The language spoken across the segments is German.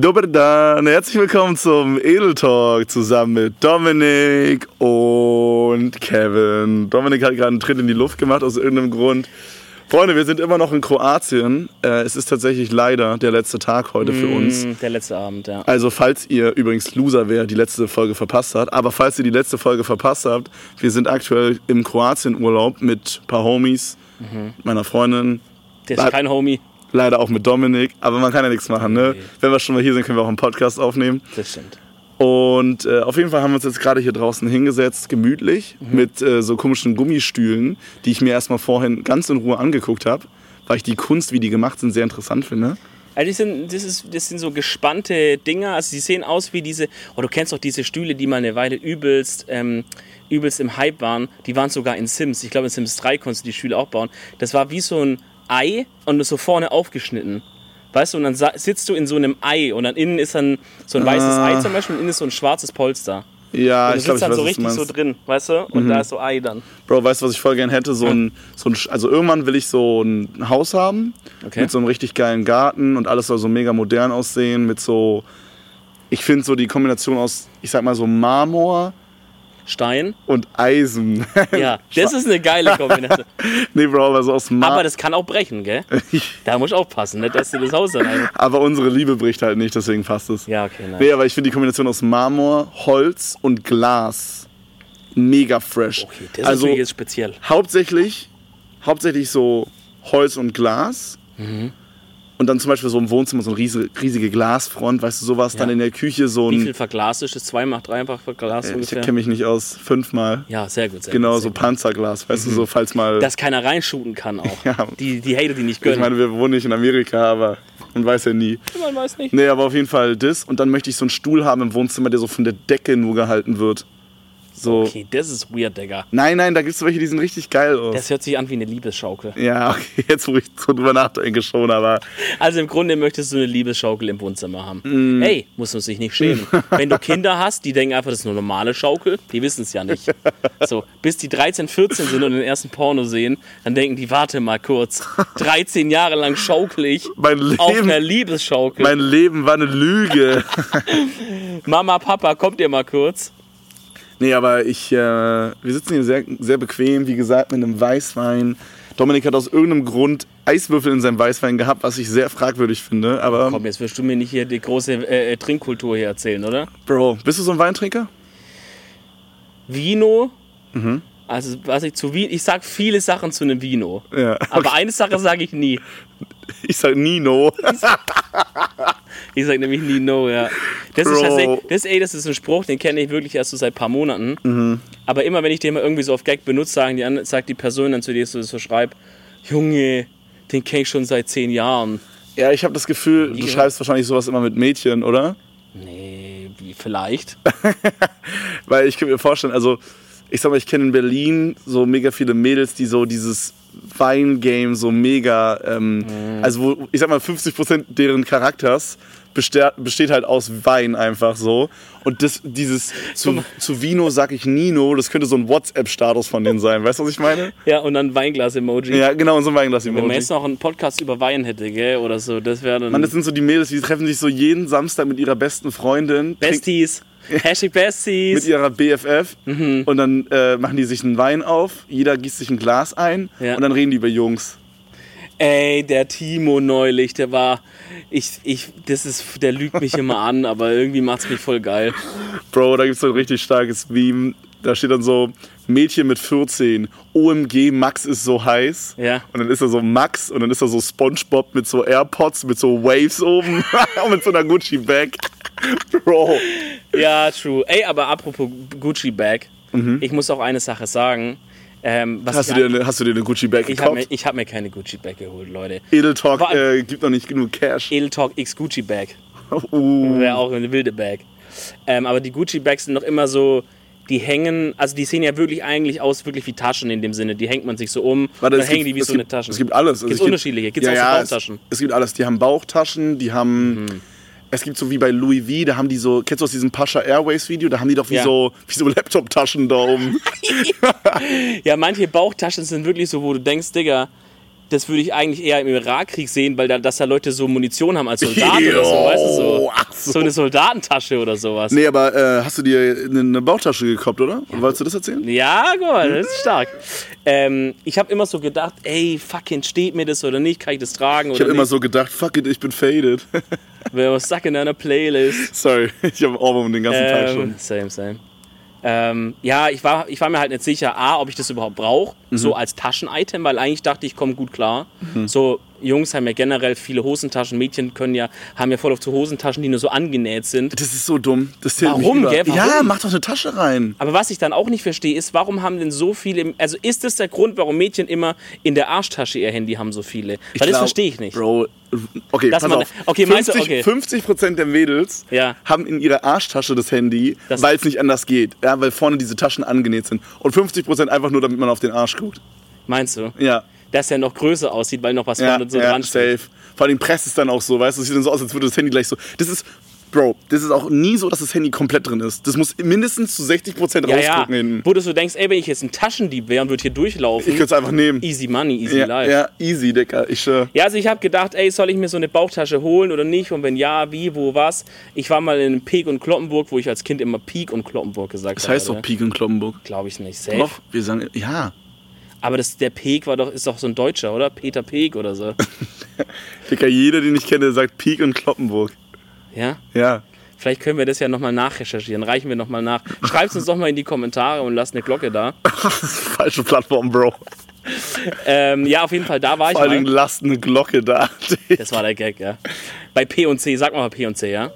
Dober Dan, herzlich willkommen zum Edel Talk zusammen mit Dominik und Kevin. Dominik hat gerade einen Tritt in die Luft gemacht aus irgendeinem Grund. Freunde, wir sind immer noch in Kroatien. Äh, es ist tatsächlich leider der letzte Tag heute für uns. Mm, Der letzte Abend, ja. Also falls ihr übrigens Loser wäre, die letzte Folge verpasst habt, aber falls ihr die letzte Folge verpasst habt, wir sind aktuell im Kroatien-Urlaub mit ein paar Homies, meiner Freundin, Der ist kein Homie. Leider auch mit Dominik, aber man kann ja nichts machen, ne? Wenn wir schon mal hier sind, können wir auch einen Podcast aufnehmen. Das stimmt. Und äh, auf jeden Fall haben wir uns jetzt gerade hier draußen hingesetzt, gemütlich, mit äh, so komischen Gummistühlen, die ich mir erstmal vorhin ganz in Ruhe angeguckt habe, weil ich die Kunst, wie die gemacht sind, sehr interessant finde. Also die sind, das, ist, das sind so gespannte Dinger. Also die sehen aus wie diese, oh, du kennst doch diese Stühle, die mal eine Weile übelst, ähm, übelst im Hype waren. Die waren sogar in Sims. Ich glaube, in Sims 3 konntest du die Stühle auch bauen. Das war wie so ein Ei und so vorne aufgeschnitten. Weißt du, und dann sitzt du in so einem Ei und dann innen ist dann so ein weißes Ah. Ei zum Beispiel und innen ist so ein schwarzes Polster. Ja, ich glaube, ich weiß, dann so richtig so. Mhm. drin, weißt du? Und da ist so Ei dann. Bro, weißt du, was ich voll gern hätte? So ein, so ein, also irgendwann will ich so ein Haus haben, Okay. mit so einem richtig geilen Garten und alles soll so mega modern aussehen, mit so, ich finde so die Kombination aus, ich sag mal so Marmor Stein. und Eisen. Ja, das ist eine geile Kombination. nee, Bro, aber so aus Marmor. Aber das kann auch brechen, gell? Da muss ich aufpassen, nicht, dass du das Haus dann. Aber unsere Liebe bricht halt nicht, deswegen passt es. Ja, okay, nein. Nee, aber ich finde die Kombination aus Marmor, Holz und Glas mega fresh. Okay, das also ist speziell. hauptsächlich, hauptsächlich so Holz und Glas. Mhm. Und dann zum Beispiel so im Wohnzimmer so eine riesige, riesige Glasfront, weißt du, sowas. Dann Ja. in der Küche so Wie ein. viel verglast ist das? Zwei macht drei einfach verglast ich ungefähr? kenne mich nicht aus. Fünfmal. Ja, sehr gut. Sehr Genau, gut, so sehr gut. Panzerglas, weißt du, so falls mal. Dass keiner reinshooten kann auch. Ja. Die, die Hater, die nicht ich gönnen. meine, wir wohnen nicht in Amerika, aber man weiß ja nie. Man weiß nicht. Nee, aber auf jeden Fall das. Und dann möchte ich so einen Stuhl haben im Wohnzimmer, der so von der Decke nur gehalten wird. So. Okay, das ist weird, Digga. Nein, nein, da gibt es welche, die sind richtig geil aus. Das hört sich an wie eine Liebesschaukel. ja, okay, jetzt wo ich so drüber nachdenke schon, aber Also im Grunde möchtest du eine Liebesschaukel im Wohnzimmer haben. Mm. Ey, muss man sich nicht schämen. Wenn du Kinder hast, die denken einfach, das ist eine normale Schaukel, die wissen es ja nicht. So, bis die 13, 14 sind und den ersten Porno sehen, dann denken die, warte mal kurz, 13 Jahre lang schaukel ich mein auf Leben, einer Liebesschaukel. mein Leben war eine Lüge. Mama, Papa, kommt ihr mal kurz? Nee, aber ich, äh, wir sitzen hier sehr, sehr bequem, wie gesagt, mit einem Weißwein. Dominik hat aus irgendeinem Grund Eiswürfel in seinem Weißwein gehabt, was ich sehr fragwürdig finde. Aber, Komm, jetzt wirst du mir nicht hier die große äh, äh, Trinkkultur hier erzählen, oder? Bro, bist du so ein Weintrinker? Vino, Mhm. also was ich zu Vino, ich sag viele Sachen zu einem Vino. Ja. Aber eine Sache sage ich nie. Ich sag Nino. Ich sag nämlich nie no, ja. Das Bro. ist tatsächlich, das, ey, das ist ein Spruch, den kenne ich wirklich erst so seit ein paar Monaten. Mhm. Aber immer wenn ich den mal irgendwie so auf Gag benutze, sagen die, sagt die Person dann zu dir so, so schreibt, Junge, den kenne ich schon seit zehn Jahren. ja, ich habe das Gefühl, du schreibst wahrscheinlich sowas immer mit Mädchen, oder? Nee, wie, vielleicht. Weil ich kann mir vorstellen, also ich sag mal, ich kenne in Berlin so mega viele Mädels, die so dieses Weingame so mega, ähm, also wo, ich sag mal, 50% deren Charakters besteht, halt aus Wein einfach so. Und das, dieses zu, zu Vino sag ich Nino, das könnte so ein WhatsApp-Status von denen sein. Weißt du, was ich meine? Ja, und dann Weinglas-Emoji. Ja, genau, und so ein Wenn man jetzt Weinglas-Emoji. noch einen Podcast über Wein hätte, gell, oder so, das wäre dann... Mann, das sind so die Mädels, die treffen sich so jeden Samstag mit ihrer besten Freundin. Besties. Hashtag mit Besties. ihrer BFF Mhm. und dann äh, machen die sich einen Wein auf, jeder gießt sich ein Glas ein Ja. und dann reden die über Jungs. Ey, der Timo neulich, der war... Ich, ich, das ist, der lügt mich immer an, aber irgendwie macht's mich voll geil. Bro, da gibt's so ein richtig starkes Meme. Da steht dann so, Mädchen mit 14, OMG, Max ist so heiß. Ja. Und dann ist da so Max und dann ist da so Spongebob mit so AirPods, mit so Waves oben und mit so einer Gucci-Bag. Bro. Ja, true. Ey, aber apropos Gucci Bag, ich muss auch eine Sache sagen. Ähm, Mhm. Hast du dir eine, hast du dir eine Gucci-Bag ich habe mir, gekauft? ich hab mir keine Gucci Bag geholt, Leute. Edel Talk War- äh, gibt noch nicht genug Cash. Edel Talk X Gucci Bag. Uh. Wäre auch eine wilde Bag. Ähm, aber die Gucci Bags sind noch immer so, die hängen, also die sehen ja wirklich eigentlich aus, wirklich wie Taschen in dem Sinne. Die hängt man sich so um, Warte, dann es hängen gibt- die wie es so gibt, eine Taschen. Es gibt alles. Also Gibt's es unterschiedliche? Gibt's ja, auch so ja, Bauchtaschen? Es, es gibt alles. Die haben Bauchtaschen, die haben. Mhm. Es gibt so wie bei Louis V, da haben die so, kennst du aus diesem Pascha Airways Video, da haben die doch wie Ja. so, wie so Laptop-Taschen da oben. Ja, manche Bauchtaschen sind wirklich so, wo du denkst, Digga, das würde ich eigentlich eher im Irakkrieg sehen, weil da, dass da Leute so Munition haben als Soldaten oder so, weißt du so. ach So eine Soldatentasche oder sowas. Nee, aber äh, hast du dir eine, eine Bauchtasche gekauft, oder? Wolltest du das erzählen? Ja, guck mal, das ist stark. Ähm, ich habe immer so gedacht, ey, fucking steht mir das oder nicht, kann ich das tragen Ich habe immer so gedacht, fuck it, ich bin faded. Wer was stuck in einer Playlist. Sorry, ich habe Ohrwurm den ganzen Tag schon. Ähm, same, same. Ähm, ja, ich war, ich war mir halt nicht sicher, A, ob ich das überhaupt brauche, Mhm. so als Taschenitem, weil eigentlich dachte ich, komme gut klar. So, Jungs haben ja generell viele Hosentaschen, Mädchen können ja, haben ja voll auf so Hosentaschen, die nur so angenäht sind. Das ist so dumm. Das zählt Warum, mich gell? Warum? Ja, mach doch eine Tasche rein. Aber was ich dann auch nicht verstehe, ist, warum haben denn so viele, also ist das der Grund, warum Mädchen immer in der Arschtasche ihr Handy haben, so viele? Weil das glaub, verstehe ich nicht. Bro, okay, Dass pass man- auf. okay, meinst du, 50, okay. 50% der Mädels Ja. haben in ihrer Arschtasche das Handy, Das- weil es nicht anders geht. Ja, weil vorne diese Taschen angenäht sind. Und 50% einfach nur, damit man auf den Arsch guckt. Meinst du? Ja. Dass er noch größer aussieht, weil noch was Ja, vorne so ja dran steht. safe. Vor allem presst es dann auch so, weißt du, es sieht dann so aus, als würde das Handy gleich so. Das ist, Bro, das ist auch nie so, dass das Handy komplett drin ist. Das muss mindestens zu 60% Ja, ja. rausgucken hinten. Wo du so denkst, ey, wenn ich jetzt ein Taschendieb wäre und würde hier durchlaufen, Ich könnte es einfach nehmen. easy money, easy Ja, life. ja, easy, Digga. Ich, äh, Ja, also ich habe gedacht, ey, soll ich mir so eine Bauchtasche holen oder nicht? Und wenn ja, wie, wo, was? Ich war mal in Peek und Kloppenburg, wo ich als Kind immer Peek und Kloppenburg gesagt das heißt habe. doch Peak in Kloppenburg. Glaube ich nicht. Safe. Doch, wir sagen, ja. Aber das, der Peek war doch, ist doch so ein Deutscher, oder? Peter Peek oder so. Digga, jeder, den ich kenne, sagt Peak in Kloppenburg. Ja? Ja. Vielleicht können wir das ja nochmal nachrecherchieren. Reichen wir nochmal nach. Schreibt uns doch mal in die Kommentare und lasst eine Glocke da. Falsche Plattform, Bro. Ähm, ja, auf jeden Fall, da war ich Vor allen Dingen mal. lasst eine Glocke da. Das war der Gag, ja. Bei P&C, sag mal P&C, ja.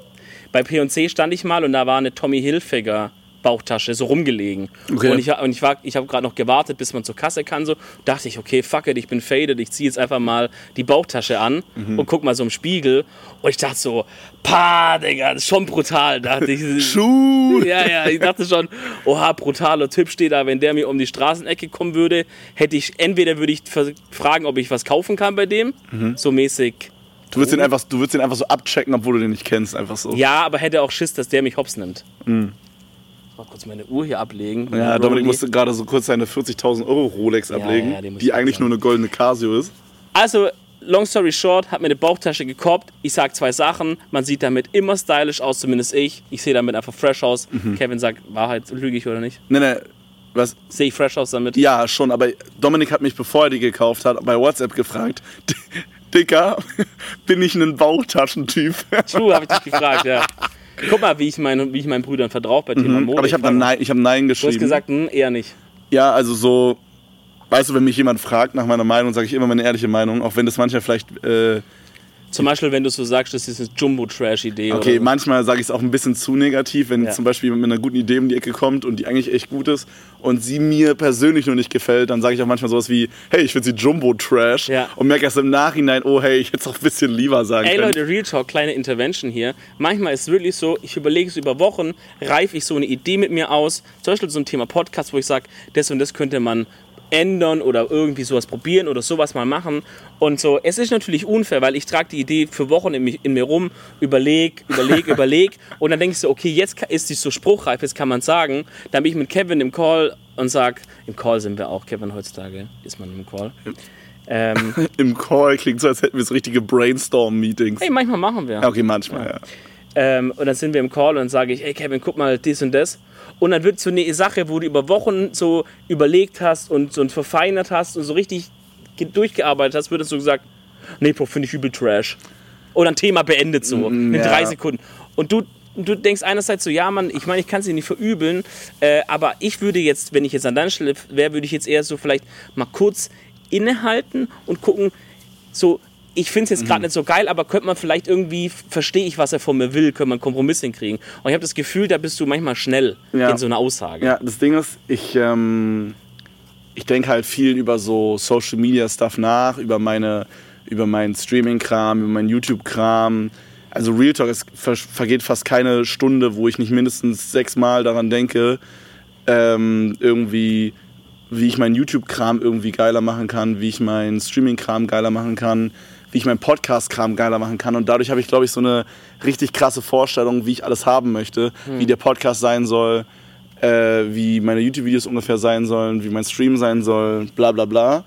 Bei P&C stand ich mal und da war eine Tommy Hilfiger Bauchtasche so rumgelegen. Okay. Und ich, und ich, war- ich habe gerade noch gewartet, bis man zur Kasse kann. So dachte ich, okay, fuck it, ich bin faded. Ich ziehe jetzt einfach mal die Bauchtasche an Mhm. und guck mal so im Spiegel. Und ich dachte so, pa, Digga, das ist schon brutal. Dachte ich, Schuh. ja, ja, ich dachte schon, oha, brutaler Typ steht da, wenn der mir um die Straßenecke kommen würde, hätte ich, entweder würde ich fragen, ob ich was kaufen kann bei dem, Mhm. so mäßig, Du würdest, den einfach, du würdest den einfach so abchecken, obwohl du den nicht kennst. Einfach so. ja, aber hätte auch Schiss, dass der mich hops nimmt. Ich mal kurz meine Uhr hier ablegen. Ja, Dominik musste gerade so kurz seine 40.000 Euro Rolex ablegen, ja, die ich eigentlich absagen. nur eine goldene Casio ist. Also, long story short, hat mir eine Bauchtasche gekoppt. Ich sag zwei Sachen. Man sieht damit immer stylisch aus, zumindest ich. Ich sehe damit einfach fresh aus. Mhm. Kevin sagt, Wahrheit, lüge ich oder nicht? Ne, ne, was? Sehe ich fresh aus damit? Ja, schon, aber Dominik hat mich, bevor er die gekauft hat, bei WhatsApp gefragt, Dicker, bin ich ein Bauchtaschentyp? True, habe ich dich gefragt, ja. Guck mal, wie ich, mein, wie ich meinen Brüdern vertraue bei Thema Mode. aber ich habe dann Nein, ich hab Nein Du hast geschrieben. gesagt, hm, eher nicht. Ja, also so, weißt du, wenn mich jemand fragt nach meiner Meinung, sage ich immer meine ehrliche Meinung, auch wenn das manchmal vielleicht, äh, Zum Beispiel, wenn du so sagst, das ist eine Jumbo-Trash-Idee. okay, oder so. manchmal sage ich es auch ein bisschen zu negativ, wenn Ja. zum Beispiel jemand mit einer guten Idee um die Ecke kommt und die eigentlich echt gut ist und sie mir persönlich nur nicht gefällt, dann sage ich auch manchmal sowas wie, hey, ich finde sie Jumbo-Trash Ja. und merke erst im Nachhinein, oh hey, ich hätte es auch ein bisschen lieber sagen Ey können. Leute, Real Talk, kleine Intervention hier. Manchmal ist es wirklich so, ich überlege es über Wochen, reife ich so eine Idee mit mir aus. Zum Beispiel so ein Thema Podcast, wo ich sage, das und das könnte man ändern oder irgendwie sowas probieren oder sowas mal machen. Und so, es ist natürlich unfair, weil ich trage die Idee für Wochen in, mich, in mir rum, überleg, überleg, überleg. Und dann denke ich so, okay, jetzt ist die so spruchreif, jetzt kann man sagen. Dann bin ich mit Kevin im Call und sag, im Call sind wir auch, Kevin heutzutage, ist man im Call. Ähm, Im Call klingt so, als hätten wir so richtige Brainstorm-Meetings. hey, manchmal machen wir. Ja, okay, manchmal, ja. Ähm, und dann sind wir im Call und dann sage ich, ey Kevin, guck mal, dies und das. Und dann wird so eine Sache, wo du über Wochen so überlegt hast und so verfeinert hast und so richtig ge- durchgearbeitet hast, wird es so gesagt, nee, Bro, finde ich übel Trash. Oder ein Thema beendet so, in ja. drei Sekunden. Und du, du denkst einerseits so, ja, Mann, ich meine, ich kann sie nicht verübeln, äh, aber ich würde jetzt, wenn ich jetzt an deiner Stelle wäre, würde ich jetzt eher so vielleicht mal kurz innehalten und gucken, so, ich finde es jetzt Mhm. gerade nicht so geil, aber könnte man vielleicht irgendwie, verstehe ich, was er von mir will, könnte man einen Kompromiss hinkriegen. Und ich habe das Gefühl, da bist du manchmal schnell Ja. in so einer Aussage. Ja, das Ding ist, ich, ähm, ich denke halt viel über so Social Media Stuff nach, über meine, über meinen Streaming-Kram, über meinen YouTube-Kram. Also Real Talk, es ver vergeht fast keine Stunde, wo ich nicht mindestens sechsmal daran denke, ähm, irgendwie, wie ich meinen YouTube-Kram irgendwie geiler machen kann, wie ich meinen Streaming-Kram geiler machen kann, wie ich meinen Podcast-Kram geiler machen kann. Und dadurch habe ich, glaube ich, so eine richtig krasse Vorstellung, wie ich alles haben möchte, wie der Podcast sein soll, äh, wie meine YouTube-Videos ungefähr sein sollen, wie mein Stream sein soll, bla bla bla.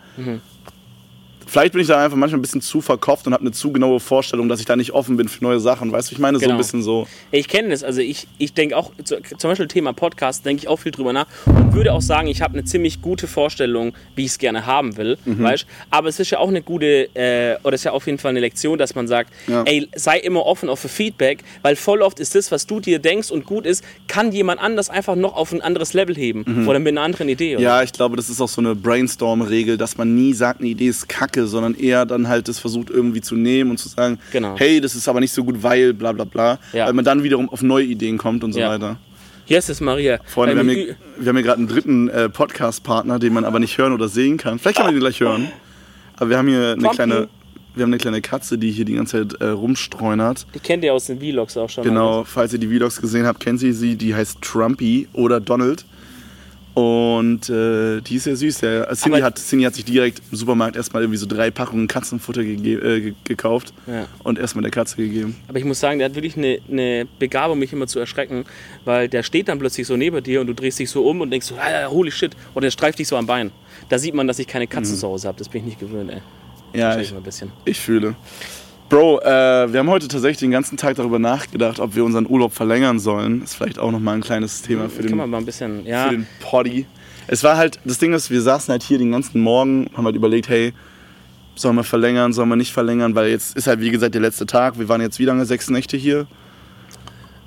Vielleicht bin ich da einfach manchmal ein bisschen zu verkopft und habe eine zu genaue Vorstellung, dass ich da nicht offen bin für neue Sachen. Weißt du, ich meine, so Genau. ein bisschen so. Ich kenne das, also ich, ich denke auch, zu- zum Beispiel Thema Podcast, denke ich auch viel drüber nach und würde auch sagen, ich habe eine ziemlich gute Vorstellung, wie ich es gerne haben will, Mhm. weißt Aber es ist ja auch eine gute, äh, oder es ist ja auf jeden Fall eine Lektion, dass man sagt, Ja. ey, sei immer offen auch für Feedback, weil voll oft ist das, was du dir denkst und gut ist, kann jemand anders einfach noch auf ein anderes Level heben oder mit einer anderen Idee. Oder? Mhm. Ja, ich glaube, das ist auch so eine Brainstorm-Regel, dass man nie sagt, eine Idee ist kacke, sondern eher dann halt das versucht irgendwie zu nehmen und zu sagen, Genau. hey, das ist aber nicht so gut, weil bla bla bla. Ja. Weil man dann wiederum auf neue Ideen kommt und so Ja. weiter. Hier ist es, Maria. Freunde, wir haben Ähm, hier, wir haben hier gerade einen dritten äh, Podcast-Partner, den man aber nicht hören oder sehen kann. Vielleicht kann man den gleich hören. Aber wir haben hier eine kleine, wir haben eine kleine Katze, die hier die ganze Zeit äh, rumstreunert. die kennt ihr aus den Vlogs auch schon. Genau, falls ihr die Vlogs gesehen habt, kennt ihr sie. Die heißt Trumpy oder Donald. Und äh, die ist sehr süß. Der, Cindy, hat, Cindy hat sich direkt im Supermarkt erstmal irgendwie so drei Packungen Katzenfutter äh, ge gekauft Ja. und erstmal der Katze gegeben. Aber ich muss sagen, der hat wirklich eine, eine Begabung, mich immer zu erschrecken, weil der steht dann plötzlich so neben dir und du drehst dich so um und denkst so, ah, holy shit, und der streift dich so am Bein. Da sieht man, dass ich keine Katzen zu Hause habe. Das bin ich nicht gewöhnt, ey. Ja, ich, bisschen. ich fühle. Bro, äh, wir haben heute tatsächlich den ganzen Tag darüber nachgedacht, ob wir unseren Urlaub verlängern sollen. ist vielleicht auch nochmal ein kleines Thema für Kann den, man mal ein bisschen, ja. für den Poddy. Es war halt, das Ding ist, wir saßen halt hier den ganzen Morgen, haben halt überlegt, hey, sollen wir verlängern, sollen wir nicht verlängern, weil jetzt ist halt wie gesagt der letzte Tag. Wir waren jetzt wie lange? Sechs Nächte hier?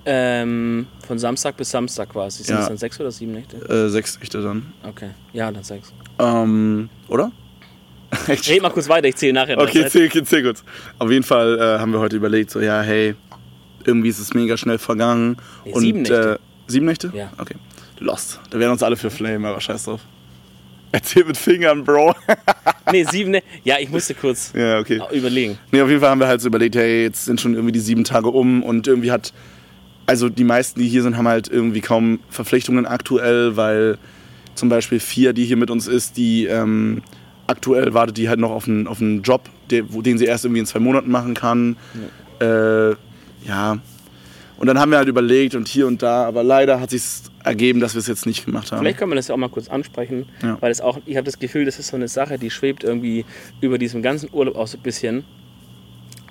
Ähm, von Samstag bis Samstag quasi. Sind Ja. das dann sechs oder sieben Nächte? Äh, sechs Nächte dann. Okay. Ja, dann sechs. Ähm, oder? Echt? Red mal kurz weiter, ich zähle nachher. Okay, zähl, okay, zähl kurz. Auf jeden Fall äh, haben wir heute überlegt, so, ja, hey, irgendwie ist es mega schnell vergangen. Nee, und, sieben Nächte. Äh, sieben Nächte? Ja. Okay. Lost. Da werden uns alle für Flame, aber scheiß drauf. Erzähl mit Fingern, Bro. Nee, sieben Nächte. Ja, ich musste kurz ja, okay. überlegen. Nee, auf jeden Fall haben wir halt so überlegt, hey, jetzt sind schon irgendwie die sieben Tage um und irgendwie hat, also die meisten, die hier sind, haben halt irgendwie kaum Verpflichtungen aktuell, weil zum Beispiel vier, die hier mit uns ist, die ähm, aktuell wartet die halt noch auf einen, auf einen Job, den sie erst irgendwie in zwei Monaten machen kann. Ja. Äh, ja. Und dann haben wir halt überlegt und hier und da, aber leider hat sich ergeben, dass wir es jetzt nicht gemacht haben. Vielleicht kann man das ja auch mal kurz ansprechen, Ja. weil es auch, ich habe das Gefühl, das ist so eine Sache, die schwebt irgendwie über diesem ganzen Urlaub auch so ein bisschen.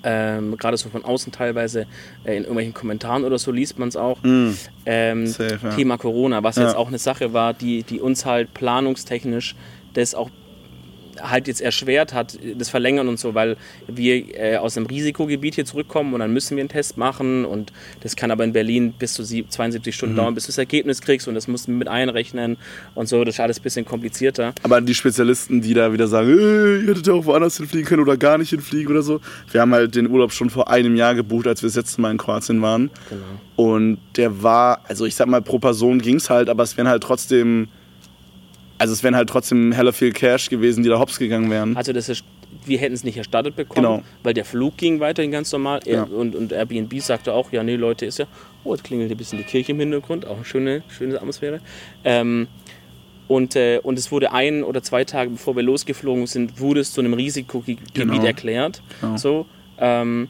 Ähm, Gerade so von außen teilweise äh, in irgendwelchen Kommentaren oder so liest man es auch. Ähm, Mm. Safe, ja. Thema Corona, was Ja. jetzt auch eine Sache war, die, die uns halt planungstechnisch das auch halt jetzt erschwert hat, das Verlängern und so, weil wir äh, aus einem Risikogebiet hier zurückkommen und dann müssen wir einen Test machen und das kann aber in Berlin bis zu sieb- 72 Stunden Mhm. dauern, bis du das Ergebnis kriegst und das musst du mit einrechnen und so, das ist alles ein bisschen komplizierter. Aber die Spezialisten, die da wieder sagen, äh, ihr hättet ja auch woanders hinfliegen können oder gar nicht hinfliegen oder so. Wir haben halt den Urlaub schon vor einem Jahr gebucht, als wir das letzte Mal in Kroatien waren. Genau. Und der war, also ich sag mal, pro Person ging's halt, aber es wären halt trotzdem, also es wären halt trotzdem hella viel Cash gewesen, die da hops gegangen wären. Also das ist, wir hätten es nicht erstattet bekommen, Genau. weil der Flug ging weiterhin ganz normal. Ja. und, und Airbnb sagte auch, ja, nee, Leute, ist ja, oh, jetzt klingelt ein bisschen die Kirche im Hintergrund, auch eine schöne, schöne Atmosphäre. Ähm, und, äh, und es wurde ein oder zwei Tage bevor wir losgeflogen sind, wurde es zu einem Risikogebiet Genau. erklärt. Genau. So, ähm,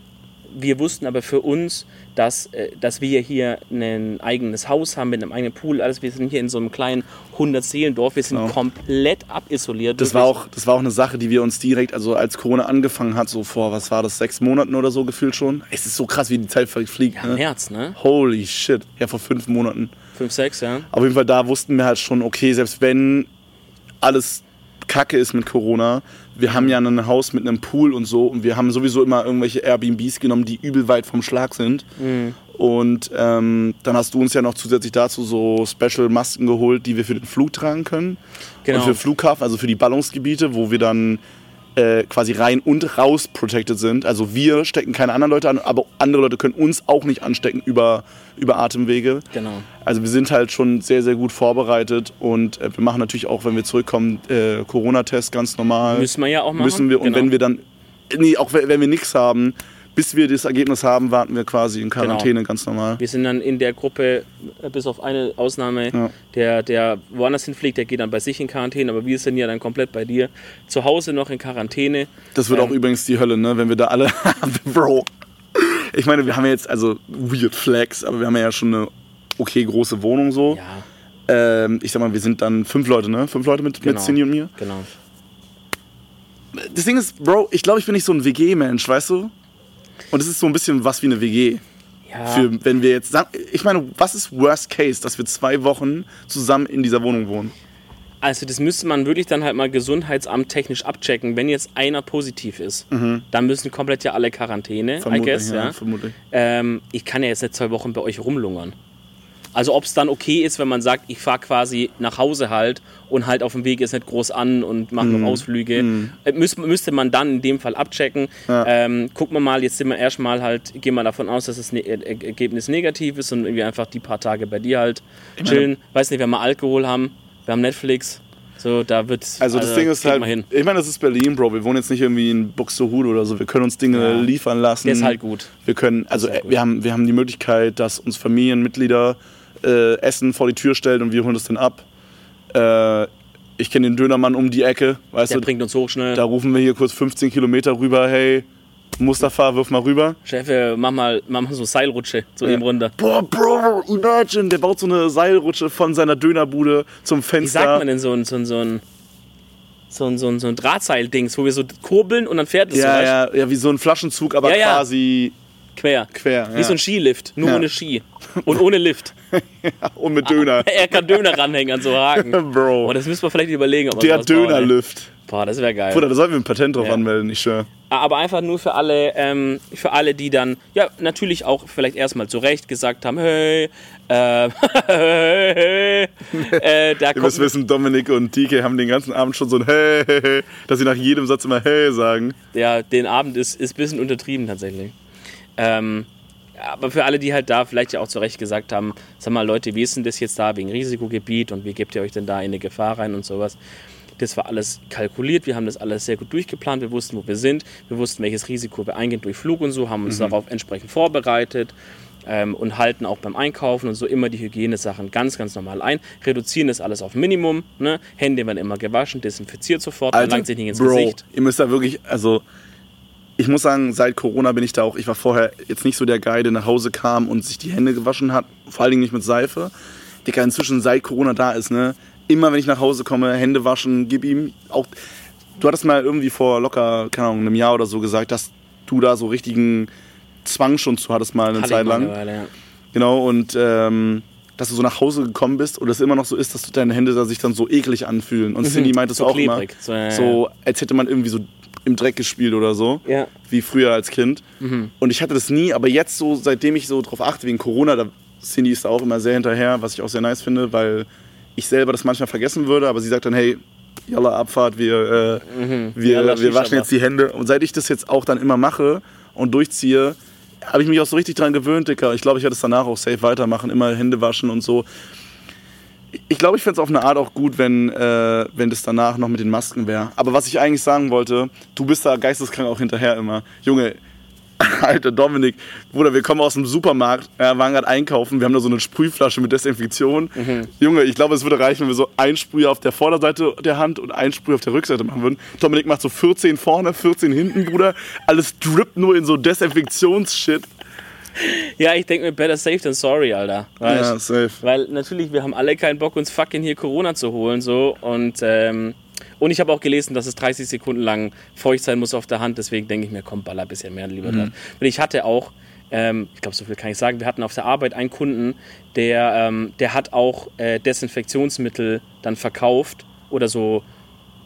wir wussten aber für uns, dass, äh, dass wir hier ein eigenes Haus haben mit einem eigenen Pool. Alles, wir sind hier in so einem kleinen 100-Seelendorf. Wir sind Genau. komplett abisoliert. Das war, auch, das war auch eine Sache, die wir uns direkt, also als Corona angefangen hat, so vor, was war das, sechs Monaten oder so gefühlt schon. Es ist so krass, wie die Zeit fliegt. Ja, im Ne? März, ne? Holy shit. Ja, vor fünf Monaten. 5, 6, ja. Auf jeden Fall, da wussten wir halt schon, okay, selbst wenn alles kacke ist mit Corona, wir haben ja ein Haus mit einem Pool und so und wir haben sowieso immer irgendwelche Airbnbs genommen, die übel weit vom Schlag sind. Und ähm, dann hast du uns ja noch zusätzlich dazu so Special-Masken geholt, die wir für den Flug tragen können. Genau. Und für Flughafen, also für die Ballungsgebiete, wo wir dann äh, quasi rein und raus protected sind. Also wir stecken keine anderen Leute an, aber andere Leute können uns auch nicht anstecken über, über Atemwege. Genau. Also wir sind halt schon sehr, sehr gut vorbereitet und äh, wir machen natürlich auch, wenn wir zurückkommen, äh, Corona-Test ganz normal. Müssen wir ja auch machen. Müssen wir, und Genau. wenn wir dann, nee, auch wenn wenn wir nichts haben, bis wir das Ergebnis haben, warten wir quasi in Quarantäne ganz normal. Wir sind dann in der Gruppe, äh, bis auf eine Ausnahme, Ja. der, der woanders hinfliegt, der geht dann bei sich in Quarantäne, aber wir sind ja dann komplett bei dir. Zu Hause noch in Quarantäne. Das wird Ähm, auch übrigens die Hölle, ne, wenn wir da alle, Bro. Ich meine, wir haben ja jetzt, also weird Flex, aber wir haben ja schon eine okay große Wohnung so. Ja, Ähm, ich sag mal, wir sind dann fünf Leute, ne? Fünf Leute mit, Genau. mit Cindy und mir. genau. das Ding ist, Bro, ich glaube, ich bin nicht so ein WG-Mensch, weißt du? Und es ist so ein bisschen was wie eine WG. Ja. Für, wenn wir jetzt sagen, ich meine, was ist Worst Case, dass wir zwei Wochen zusammen in dieser Wohnung wohnen? Also das müsste man wirklich dann halt mal Gesundheitsamt technisch abchecken. Wenn jetzt einer positiv ist, dann müssen komplett ja alle Quarantäne, I guess, ja. vermutlich. Ähm, ich kann ja jetzt nicht zwei Wochen bei euch rumlungern. Also ob es dann okay ist, wenn man sagt, ich fahre quasi nach Hause halt und halt auf dem Weg ist nicht groß an und mache Mhm. noch Ausflüge, äh, müsste, müsste man dann in dem Fall abchecken. Ja. Ähm, gucken wir mal, jetzt sind wir erstmal halt, gehen wir davon aus, dass das ne Er- Ergebnis negativ ist und irgendwie einfach die paar Tage bei dir halt chillen. Weiß nicht, wenn wir Alkohol haben, wir haben Netflix, so da wird Also das Ding ist halt, ich meine, das ist Berlin, Bro. Wir wohnen jetzt nicht irgendwie in Buxtehude oder so. Wir können uns Dinge Ja. liefern lassen. Der ist halt gut. Wir können, also halt wir haben, wir haben die Möglichkeit, dass uns Familienmitglieder äh, Essen vor die Tür stellen und wir holen das dann ab. Äh, ich kenne den Dönermann um die Ecke, weißt Der du. bringt uns hoch schnell. Da rufen wir hier kurz 15 Kilometer rüber, hey, Mustafa, wirf mal rüber. Chef, äh, mach mal, mach mal so Seilrutsche zu ihm runter. Boah, Bro, imagine, der baut so eine Seilrutsche von seiner Dönerbude zum Wie Fenster. sagt man denn so ein, so ein, so ein, so ein, so ein, so ein Drahtseil-Dings, wo wir so kurbeln und dann fährt es so Ja, weißt ja, ja, wie so ein Flaschenzug, aber Ja, ja. quasi du, quer. quer. Wie ja. so ein Skilift, nur Ja. ohne Ski. Und ohne Lift. Und mit Döner. er kann Döner ranhängen an so Haken. Bro. Oh, das müssen wir vielleicht überlegen. Ob Der. Dönerlift. Boah, das wäre geil. Bruder, da sollten wir ein Patent drauf Ja. anmelden, ich schwör. Aber einfach nur für alle, ähm, für alle, die dann, ja, natürlich auch vielleicht erstmal zurecht gesagt haben, hey, äh, hey, äh, da Ihr müsst wissen, Dominik und TK haben den ganzen Abend schon so ein Hey, hey, hey, dass sie nach jedem Satz immer Hey sagen. Ja, den Abend ist, ist ein bisschen untertrieben tatsächlich. Ähm, aber für alle, die halt da vielleicht ja auch zu Recht gesagt haben, sag mal Leute, wie ist denn das jetzt da wegen Risikogebiet und wie gebt ihr euch denn da in eine Gefahr rein und sowas. Das war alles kalkuliert, wir haben das alles sehr gut durchgeplant, wir wussten, wo wir sind, wir wussten, welches Risiko wir eingehen durch Flug und so, haben uns darauf entsprechend vorbereitet ähm, und halten auch beim Einkaufen und so immer die Hygienesachen ganz, ganz normal ein, reduzieren das alles auf Minimum, ne? Hände werden immer gewaschen, desinfiziert sofort, man langt sich nicht ins Bro, Gesicht. ihr müsst da wirklich, also ich muss sagen, seit Corona bin ich da auch, ich war vorher jetzt nicht so der Guy, der nach Hause kam und sich die Hände gewaschen hat, vor allen Dingen nicht mit Seife. Digga, inzwischen seit Corona da ist, ne, immer wenn ich nach Hause komme, Hände waschen, gib ihm auch, du hattest mal irgendwie vor locker, keine Ahnung, einem Jahr oder so gesagt, dass du da so richtigen Zwang schon zu hattest mal eine Zeit lang. ja. Genau, und ähm, dass du so nach Hause gekommen bist und es immer noch so ist, dass deine Hände da sich dann so eklig anfühlen. Und Cindy meinte es Mhm. so auch klebrig. immer, So, ja, ja, so als hätte man irgendwie so im Dreck gespielt oder so, Ja. wie früher als Kind. Mhm. Und ich hatte das nie, aber jetzt so, seitdem ich so drauf achte, wegen Corona, da Cindy ist da auch immer sehr hinterher, was ich auch sehr nice finde, weil ich selber das manchmal vergessen würde, aber sie sagt dann, hey, Jalla, Abfahrt, wir, äh, wir, Mhm. Jalla, wir waschen jetzt die Hände. Und seit ich das jetzt auch dann immer mache und durchziehe, habe ich mich auch so richtig dran gewöhnt, Dicker. Ich glaube, ich werde es danach auch safe weitermachen, immer Hände waschen und so. Ich glaube, ich fände es auf eine Art auch gut, wenn, äh, wenn das danach noch mit den Masken wäre. Aber was ich eigentlich sagen wollte, du bist da geisteskrank auch hinterher immer. Junge, alter Dominik, Bruder, wir kommen aus dem Supermarkt, ja, waren gerade einkaufen, wir haben da so eine Sprühflasche mit Desinfektion. Junge, ich glaube, es würde reichen, wenn wir so ein Sprüher auf der Vorderseite der Hand und ein Sprüh auf der Rückseite machen würden. Dominik macht so 14 vorne, 14 hinten, Bruder. Alles drippt nur in so Desinfektionsshit. Ja, ich denke mir, better safe than sorry, Alter. Weißt? Ja, safe. Weil natürlich, wir haben alle keinen Bock, uns fucking hier Corona zu holen. so Und, ähm, und ich habe auch gelesen, dass es 30 Sekunden lang feucht sein muss auf der Hand. Deswegen denke ich mir, komm, baller ein bisschen mehr lieber drauf. Und ich hatte auch, ähm, ich glaube, so viel kann ich sagen, wir hatten auf der Arbeit einen Kunden, der, ähm, der hat auch äh, Desinfektionsmittel dann verkauft oder so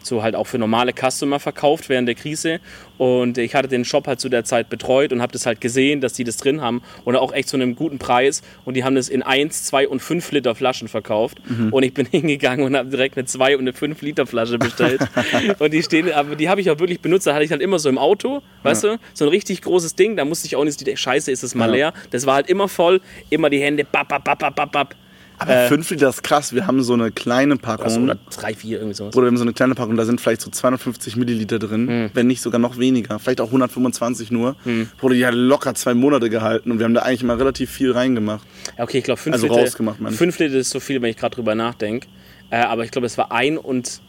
so halt auch für normale Customer verkauft während der Krise. Und ich hatte den Shop halt zu der Zeit betreut und habe das halt gesehen, dass die das drin haben und auch echt zu einem guten Preis. Und die haben das in 1, 2 und 5 Liter Flaschen verkauft. Und ich bin hingegangen und habe direkt eine 2 und eine 5 Liter Flasche bestellt. und die stehen, aber die habe ich auch wirklich benutzt. Da hatte ich halt immer so im Auto, weißt du, so ein richtig großes Ding. Da musste ich auch nicht, die Scheiße, ist es mal Ja. leer. Das war halt immer voll, immer die Hände, bap, bap, bap, bap, bap, bap. Aber 5 Liter ist krass. Wir haben so eine kleine Packung. Also, oder 3, 4, irgendwie sowas. Oder wir haben so eine kleine Packung, da sind vielleicht so 250 Milliliter drin, Hm. wenn nicht sogar noch weniger. Vielleicht auch 125 nur. Wurde die hat locker zwei Monate gehalten und wir haben da eigentlich mal relativ viel reingemacht. Ja, okay, ich glaube 5 Also Liter. 5 Liter ist so viel, wenn ich gerade drüber nachdenke. Äh, aber ich glaube, es war ein und.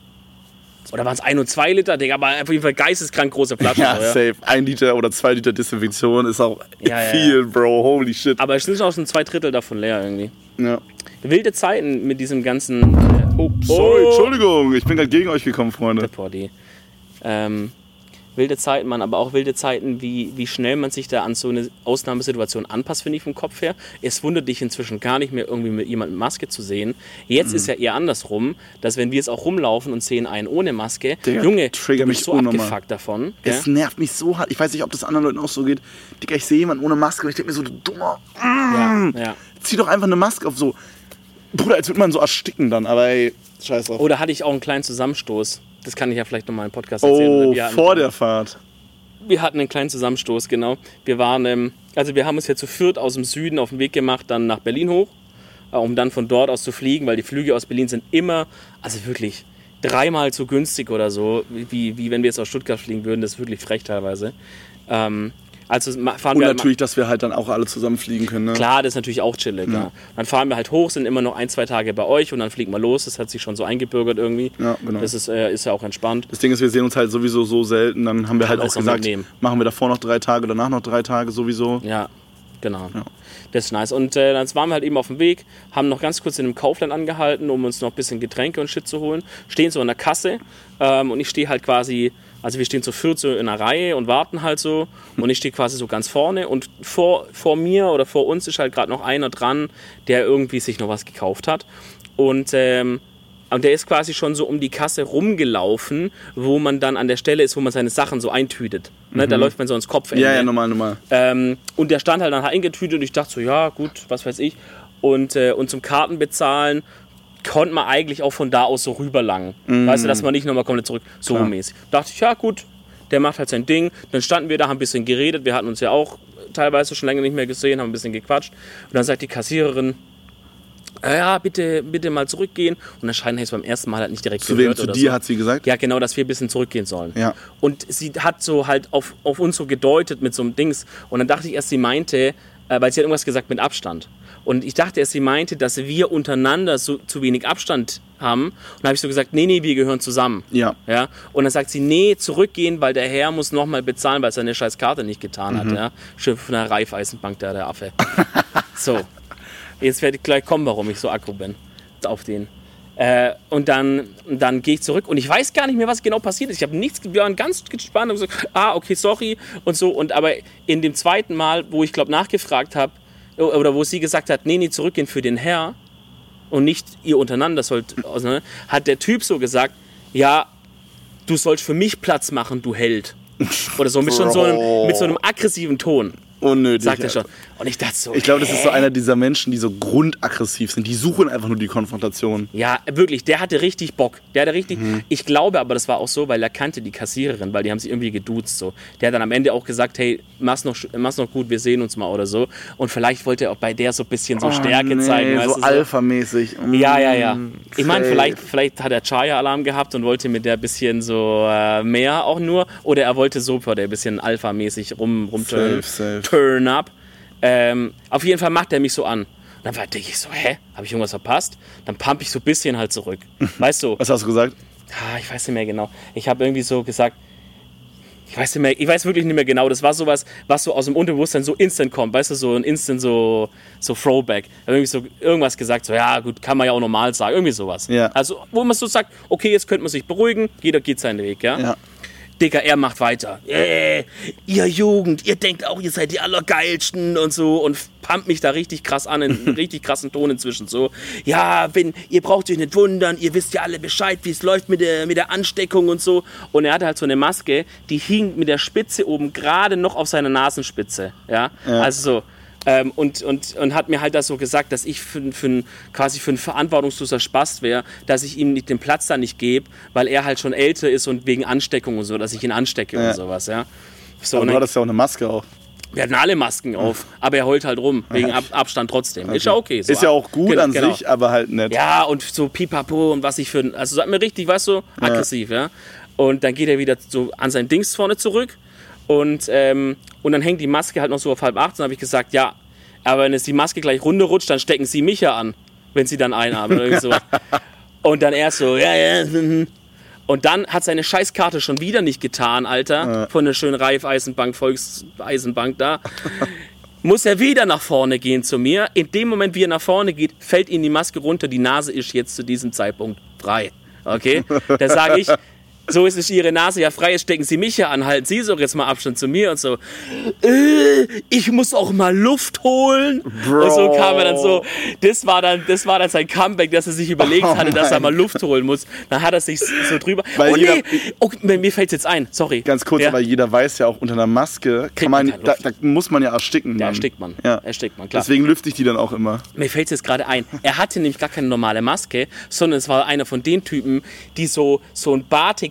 Oder waren es ein und zwei Liter? Digga, aber auf jeden Fall geisteskrank große Flaschen. Ja, so, ja. safe. Ein Liter oder zwei Liter Desinfektion ist auch Ja, ja, viel, Bro. Holy shit. Aber es sind auch schon zwei Drittel davon leer irgendwie. Ja. Wilde Zeiten mit diesem ganzen. Äh, oh, Sorry, oh, Entschuldigung. Ich bin gerade gegen euch gekommen, Freunde. Poddy. Ähm, wilde Zeiten, man, aber auch wilde Zeiten, wie, wie schnell man sich da an so eine Ausnahmesituation anpasst, finde ich vom Kopf her. Es wundert dich inzwischen gar nicht mehr, irgendwie mit jemandem Maske zu sehen. Jetzt Mhm. ist ja eher andersrum, dass wenn wir jetzt auch rumlaufen und sehen einen ohne Maske, Digga, Junge, trigger du bist mich so unnormal. abgefuckt davon. Es nervt mich so hart. Ich weiß nicht, ob das anderen Leuten auch so geht. Digga, ich sehe jemanden ohne Maske und ich denke mir so, du dummer. Ja, ja. Zieh doch einfach eine Maske auf so. Bruder, als würde man so ersticken dann, aber ey, scheiß drauf. Oder hatte ich auch einen kleinen Zusammenstoß. Das kann ich ja vielleicht nochmal im Podcast erzählen. Oh, wir hatten, vor der Fahrt. Wir hatten einen kleinen Zusammenstoß, genau. Wir waren, ähm, also wir haben uns ja zu viert aus dem Süden auf den Weg gemacht, dann nach Berlin hoch, äh, um dann von dort aus zu fliegen, weil die Flüge aus Berlin sind immer, also wirklich dreimal so günstig oder so, wie, wie wenn wir jetzt aus Stuttgart fliegen würden. Das ist wirklich frech teilweise. Ähm, also fahren Und wir halt natürlich, dass wir halt dann auch alle zusammen fliegen können. Ne? Klar, das ist natürlich auch chillig. Ja. Dann fahren wir halt hoch, sind immer noch ein, zwei Tage bei euch und dann fliegen wir los. Das hat sich schon so eingebürgert irgendwie. Ja, genau. Das ist, äh, ist ja auch entspannt. Das Ding ist, wir sehen uns halt sowieso so selten. Dann haben wir halt man auch gesagt, mitnehmen. machen wir davor noch drei Tage, danach noch drei Tage sowieso. Ja, genau. Das ist nice. Und äh, dann waren wir halt eben auf dem Weg, haben noch ganz kurz in einem Kaufland angehalten, um uns noch ein bisschen Getränke und Shit zu holen. Stehen so an der Kasse ähm, und ich stehe halt quasi, also wir stehen zu viert so in einer Reihe und warten halt so. Und ich stehe quasi so ganz vorne und vor, vor mir oder vor uns ist halt gerade noch einer dran, der irgendwie sich noch was gekauft hat. Und ähm, und der ist quasi schon so um die Kasse rumgelaufen, wo man dann an der Stelle ist, wo man seine Sachen so eintütet. Ne, Da läuft man so ins Kopfende. Ja, ja, normal, normal. Ähm, und der stand halt dann eingetütet und ich dachte so, ja gut, was weiß ich. Und, äh, und zum Kartenbezahlen konnte man eigentlich auch von da aus so rüberlangen. Weißt du, dass man nicht nochmal komplett zurück, so Klar. mäßig. Dachte ich, ja gut, der macht halt sein Ding. Dann standen wir da, haben ein bisschen geredet. Wir hatten uns ja auch teilweise schon länger nicht mehr gesehen, haben ein bisschen gequatscht. Und dann sagt die Kassiererin, "Äh, ja, bitte, bitte mal zurückgehen. Und anscheinend ich es beim ersten Mal halt nicht direkt Zu gehört wem? Zu dir so. hat sie gesagt? Ja, genau, dass wir ein bisschen zurückgehen sollen. Ja. Und sie hat so halt auf, auf uns so gedeutet mit so einem Dings. Und dann dachte ich erst, sie meinte, äh, weil sie hat irgendwas gesagt mit Abstand. Und ich dachte erst, sie meinte, dass wir untereinander so zu wenig Abstand haben. Und dann habe ich so gesagt, nee, nee, wir gehören zusammen. Ja. Ja. Und dann sagt sie, nee, zurückgehen, weil der Herr muss nochmal bezahlen, weil er seine scheiß Karte nicht getan hat. Ja. Schön von der Raiffeisenbank, der, der Affe. so. Jetzt werde ich gleich kommen, warum ich so aggro bin auf den. Äh, und dann, dann gehe ich zurück und ich weiß gar nicht mehr, was genau passiert ist. Ich habe nichts, wir waren ganz gespannt und gesagt, ah, okay, sorry und so. Und aber in dem zweiten Mal, wo ich glaube nachgefragt habe, oder wo sie gesagt hat, nee, nee, zurückgehen für den Herr und nicht ihr untereinander sollt, auseinander, hat der Typ so gesagt, ja, du sollst für mich Platz machen, du Held. Oder so, mit, schon so einem, mit so einem aggressiven Ton, Unnötig. sagt er schon. Und ich dachte so, Ich glaube, das ist so einer dieser Menschen, die so grundaggressiv sind. Die suchen einfach nur die Konfrontation. Ja, wirklich, der hatte richtig Bock. Der hatte richtig. Mhm. Ich glaube aber, das war auch so, weil er kannte die Kassiererin, weil die haben sich irgendwie geduzt. So. Der hat dann am Ende auch gesagt, hey, mach's noch, mach's noch gut, wir sehen uns mal oder so. Und vielleicht wollte er auch bei der so ein bisschen so Stärke Oh, nee, zeigen. So alphamäßig. Mm, Ja, ja, ja. Ich meine, vielleicht, vielleicht hat er Chaya-Alarm gehabt und wollte mit der ein bisschen so äh, mehr auch nur. Oder er wollte so der ein bisschen alpha-mäßig rum. Safe, safe. Turn up. Ähm, auf jeden Fall macht er mich so an. Und dann war denke ich so, hä? Habe ich irgendwas verpasst? Dann pump ich so ein bisschen halt zurück. Weißt du? Was hast du gesagt? Ah, ich weiß nicht mehr genau. Ich habe irgendwie so gesagt, ich weiß nicht mehr, ich weiß wirklich nicht mehr genau. Das war sowas, was so aus dem Unterbewusstsein so instant kommt, weißt du, so ein instant so, so Throwback. Ich hab irgendwie so irgendwas gesagt, so ja gut, kann man ja auch normal sagen, irgendwie sowas. Ja. Also wo man so sagt, okay, jetzt könnte man sich beruhigen, jeder geht seinen Weg, ja. Ja. Digga, er macht weiter. Äh, ihr Jugend, ihr denkt auch, ihr seid die Allergeilsten und so und pumpt mich da richtig krass an, in einem richtig krassen Ton inzwischen so. Ja, wenn, ihr braucht euch nicht wundern, ihr wisst ja alle Bescheid, wie es läuft mit der, mit der Ansteckung und so. Und er hatte halt so eine Maske, die hing mit der Spitze oben gerade noch auf seiner Nasenspitze. Ja, also so. Ähm, und, und, und hat mir halt das so gesagt, dass ich für, für ein, quasi für ein verantwortungsloser Spaß wäre, dass ich ihm nicht den Platz da nicht gebe, weil er halt schon älter ist und wegen Ansteckung und so, dass ich ihn anstecke Ja. und sowas, ja. So, Aber und du hattest ja auch eine Maske auch. wir hatten alle Masken auf, aber er heult halt rum, wegen Ab Abstand trotzdem. Ist ja okay. So, ist ja auch gut Genau, an genau. sich, aber halt nett. Ja, und so pipapo und was ich für ein, also sagt mir richtig, weißt du, aggressiv, ja. Und dann geht er wieder so an sein Dings vorne zurück und, ähm, und dann hängt die Maske halt noch so auf halb acht. Und dann habe ich gesagt, ja, aber wenn jetzt die Maske gleich runterrutscht, dann stecken sie mich ja an, wenn sie dann einatmen oder sowas. Und dann erst so, ja, ja, mhm. Und dann hat seine Scheißkarte schon wieder nicht getan, Alter, von der schönen Raiffeisenbank, Volkseisenbank da. Muss er wieder nach vorne gehen zu mir. In dem Moment, wie er nach vorne geht, fällt ihm die Maske runter. Die Nase ist jetzt zu diesem Zeitpunkt frei. Okay? Da sage ich, So ist es ihre Nase ja frei, jetzt stecken sie mich ja an, halten sie so jetzt mal Abstand zu mir und so, äh, ich muss auch mal Luft holen. Bro. Und so kam er dann so, das war dann, das war dann sein Comeback, dass er sich überlegt Oh hatte, dass er mal Luft holen muss. Dann hat er sich so drüber, Weil oh jeder- nee, oh, mir fällt's jetzt ein, sorry. Ganz kurz, ja. aber jeder weiß ja auch, unter einer Maske kann man man, da, da muss man ja ersticken. Da erstickt man. Ja. Erstickt man, klar. Deswegen lüfte ich die dann auch immer. Mir fällt jetzt gerade ein, er hatte nämlich gar keine normale Maske, sondern es war einer von den Typen, die so, so ein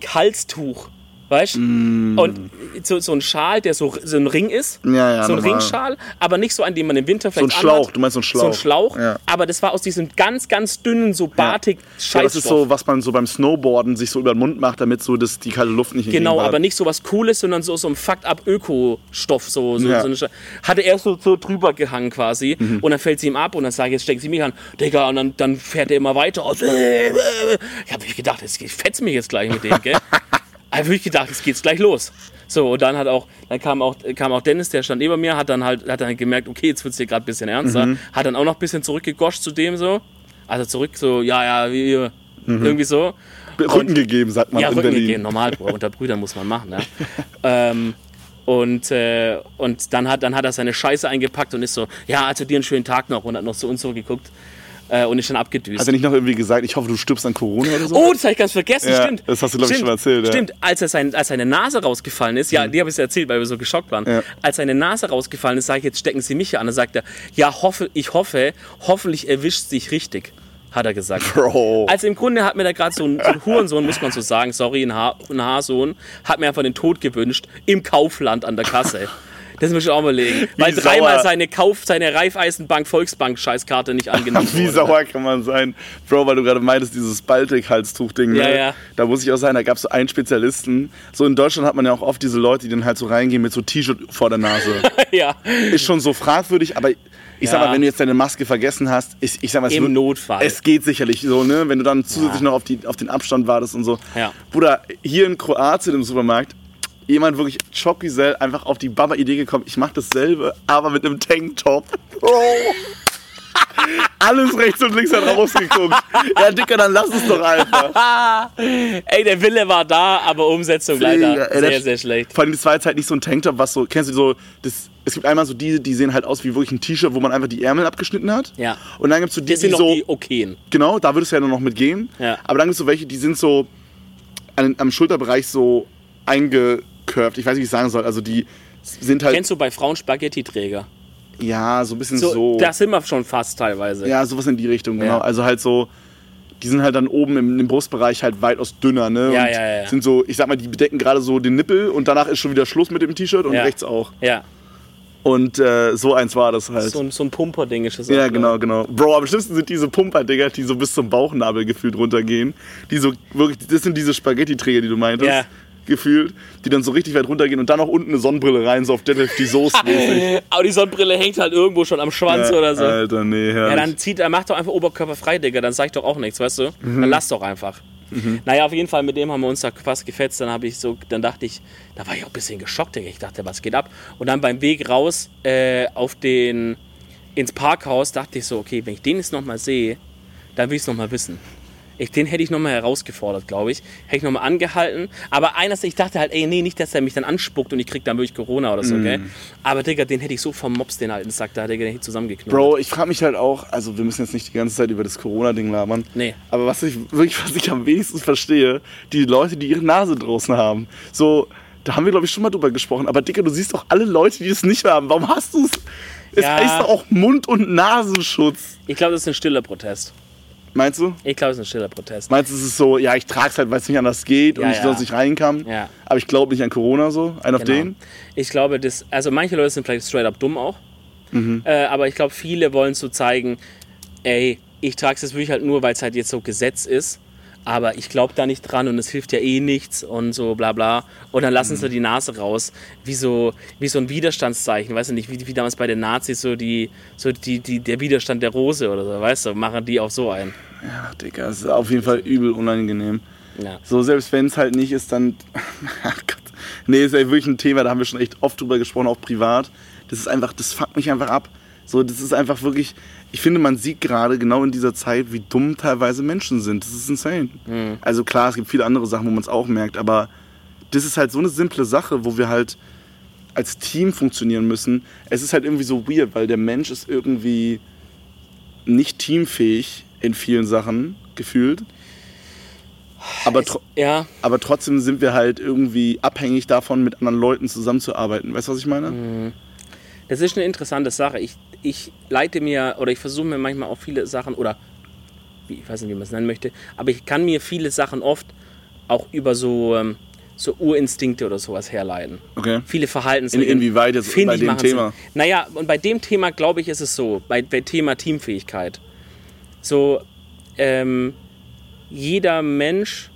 Batik-Halstuch, weißt Mm. Und so, so ein Schal, der so, so ein Ring ist. Ja, ja, so ein normal. Ringschal, aber nicht so einen, den man im Winter vielleicht ein Schlauch, anhat. du meinst so ein Schlauch. So ein Schlauch, Ja. aber das war aus diesem ganz, ganz dünnen, so batik Ja, das ist so, was man so beim Snowboarden sich so über den Mund macht, damit so das, die kalte Luft nicht Genau, aber nicht so was Cooles, sondern so, so ein Fucked-up-Öko-Stoff. So, so, Ja. so eine hatte er so, so drüber gehangen quasi. Mhm. Und dann fällt sie ihm ab und dann sage ich, jetzt stecken sie mich an. Digga, und dann, dann fährt er immer weiter aus. Ich habe mich gedacht, jetzt fetzt mich jetzt gleich mit dem, gell? habe ich gedacht, jetzt geht's gleich los. So, und dann hat auch, dann kam auch, kam auch Dennis, der stand neben mir, hat dann halt, hat dann gemerkt, okay, jetzt wird's hier gerade ein bisschen ernster. Mhm. Hat dann auch noch ein bisschen zurückgegoscht zu dem so. Also zurück so, ja, ja, wie, Mhm. irgendwie so. Rücken gegeben, sagt man Ja, in Rücken Berlin. gehen, normal, Bro. Unter Brüdern muss man machen, ja. ähm, und, äh, und dann, hat, dann hat er seine Scheiße eingepackt und ist so, ja, also dir einen schönen Tag noch und hat noch so und so geguckt äh, und ist dann abgedüst. Hat er nicht noch irgendwie gesagt, ich hoffe, du stirbst an Corona oder so? Oh, das habe ich ganz vergessen, Ja, stimmt. das hast du, glaub ich, schon mal erzählt, ja. Stimmt, als, er sein, als seine Nase rausgefallen ist, ja, die habe ich erzählt, weil wir so geschockt waren. Ja. Als seine Nase rausgefallen ist, sage ich, jetzt stecken Sie mich hier an. Dann sagt er, ja, hoffe, ich hoffe, hoffentlich erwischt sich richtig, hat er gesagt. Bro. Also im Grunde hat mir da gerade so ein, so ein Hurensohn, muss man so sagen, sorry, ein, ha ein Haarsohn, hat mir einfach den Tod gewünscht im Kaufland an der Kasse. Das muss ich auch mal legen. Weil Wie dreimal sauer. seine Kauf, seine Raiffeisenbank Volksbank Scheißkarte nicht angenommen Wie wurde. sauer kann man sein? Bro, weil du gerade meintest, dieses Baltic-Halstuch-Ding, ne? Ja, ja. Da muss ich auch sagen, da gab es so einen Spezialisten. So in Deutschland hat man ja auch oft diese Leute, die dann halt so reingehen mit so T-Shirt vor der Nase. ja. Ist schon so fragwürdig, aber ich sag Ja. mal, wenn du jetzt deine Maske vergessen hast, ich, ich sag mal, es, Im wird- Notfall. es geht sicherlich so, ne? Wenn du dann zusätzlich noch auf, die, auf den Abstand wartest und so. Ja. Bruder, hier in Kroatien im Supermarkt, jemand wirklich Chokisel einfach auf die Baba-Idee gekommen, ich mach dasselbe, aber mit einem Tanktop. Bro. Alles rechts und links hat rausgeguckt. Ja, Dicker, dann lass es doch einfach. Ey, der Wille war da, aber Umsetzung leider Digga, ey, sehr, sehr schlecht. Vor allem, das war jetzt halt nicht so ein Tanktop, was so, kennst du so, das, es gibt einmal so diese, die sehen halt aus wie wirklich ein T-Shirt, wo man einfach die Ärmel abgeschnitten hat. Ja. Und dann gibt's so die, Das sind die noch so, die okayen. genau, da würdest du ja nur noch mitgehen. Ja. Aber dann gibt's so welche, die sind so an, am Schulterbereich so eingekörbt. Ich weiß nicht, wie ich sagen soll. Also die sind halt, Kennst du bei Frauen Spaghetti-Träger? ja, so ein bisschen So, so. Da sind wir schon fast teilweise. Ja, sowas in die Richtung, genau. Ja. Also halt so, die sind halt dann oben im, im Brustbereich halt weitaus dünner, ne? Ja, und ja, ja. sind so, ich sag mal, die bedecken gerade so den Nippel und danach ist schon wieder Schluss mit dem T-Shirt und Ja. rechts auch. Ja. Und äh, so eins war das halt. So, ein- so ein Pumper-Ding ist das ja, auch, genau, genau. Bro, am schlimmsten sind diese Pumper-Dinger, die so bis zum Bauchnabel gefühlt runtergehen. Die so wirklich, das sind diese Spaghetti-Träger, die du meintest. Ja. Gefühlt, die dann so richtig weit runtergehen und dann noch unten eine Sonnenbrille rein, so auf Deadlift Soße mäßig Aber die Sonnenbrille hängt halt irgendwo schon am Schwanz Ja, oder so. Alter, nee, Ja, herrlich. dann zieht er, macht doch einfach oberkörperfrei, Digga. Dann sag ich doch auch nichts, weißt du? Mhm. Dann lass doch einfach. Naja, auf jeden Fall, mit dem haben wir uns da fast gefetzt. Dann habe ich so, dann dachte ich, da war ich auch ein bisschen geschockt, Digga. Ich dachte, was geht ab? Und dann beim Weg raus äh, auf den, ins Parkhaus dachte ich so, okay, wenn ich den jetzt nochmal sehe, dann will ich es nochmal wissen. Ich, den hätte ich nochmal herausgefordert, glaube ich. Hätte ich nochmal angehalten. Aber eines, ich dachte halt, ey, nee, nicht, dass er mich dann anspuckt und ich krieg dann wirklich Corona oder so, gell? Aber, Digga, den hätte ich so vom Mops, den alten Sack da, Digga, hätte ich zusammengeknallt. Bro, ich frage mich halt auch, also wir müssen jetzt nicht die ganze Zeit über das Corona-Ding labern. Nee. Aber was ich wirklich, was ich am wenigsten verstehe, die Leute, die ihre Nase draußen haben. So, da haben wir, glaube ich, schon mal drüber gesprochen. Aber Dicker, du siehst doch alle Leute, die es nicht haben. Warum hast du es? Es Ja. heißt doch auch Mund- und Nasenschutz. Ich glaube, das ist ein stiller Protest. Meinst du? Ich glaube, es ist ein stiller Protest. Meinst du, es ist so, ja, ich trag's halt, weil es nicht anders geht und Ja, ich ja. sonst nicht rein kann. Ja. Aber ich glaube nicht an Corona so. Ein auf Genau. den. Ich glaube, das, also manche Leute sind vielleicht straight up dumm auch. Mhm. Äh, aber ich glaube, viele wollen so zeigen, ey, ich trage es jetzt wirklich halt nur, weil es halt jetzt so Gesetz ist. Aber ich glaube da nicht dran und es hilft ja eh nichts und so bla bla. Und dann lassen Mhm. sie die Nase raus, wie so, wie so ein Widerstandszeichen, weißt du nicht, wie, wie damals bei den Nazis so die, so die, die, der Widerstand der Rose oder so, weißt du, machen die auch so ein. Ja, Digga, es ist auf jeden Fall übel unangenehm. Ja. So, selbst wenn es halt nicht ist, dann. Ach Gott. Nee, ist ja wirklich ein Thema, da haben wir schon echt oft drüber gesprochen, auch privat. Das ist einfach, das fuckt mich einfach ab. So, das ist einfach wirklich, ich finde, man sieht gerade genau in dieser Zeit, wie dumm teilweise Menschen sind. Das ist insane. Mhm. Also klar, es gibt viele andere Sachen, wo man es auch merkt, aber das ist halt so eine simple Sache, wo wir halt als Team funktionieren müssen. Es ist halt irgendwie so weird, weil der Mensch ist irgendwie nicht teamfähig in vielen Sachen gefühlt. Aber, tro Ja, aber trotzdem sind wir halt irgendwie abhängig davon, mit anderen Leuten zusammenzuarbeiten. Weißt du, was ich meine? das ist eine interessante Sache. Ich, ich leite mir oder ich versuche mir manchmal auch viele Sachen oder ich weiß nicht, wie man es nennen möchte, aber ich kann mir viele Sachen oft auch über so, ähm, so Urinstinkte oder sowas herleiten. Okay. Viele In, Verhaltensregeln. inwieweit jetzt bei dem Thema? Sinn. Naja, und bei dem Thema, glaube ich, ist es so, bei, bei Thema Teamfähigkeit. So, ähm, jeder Mensch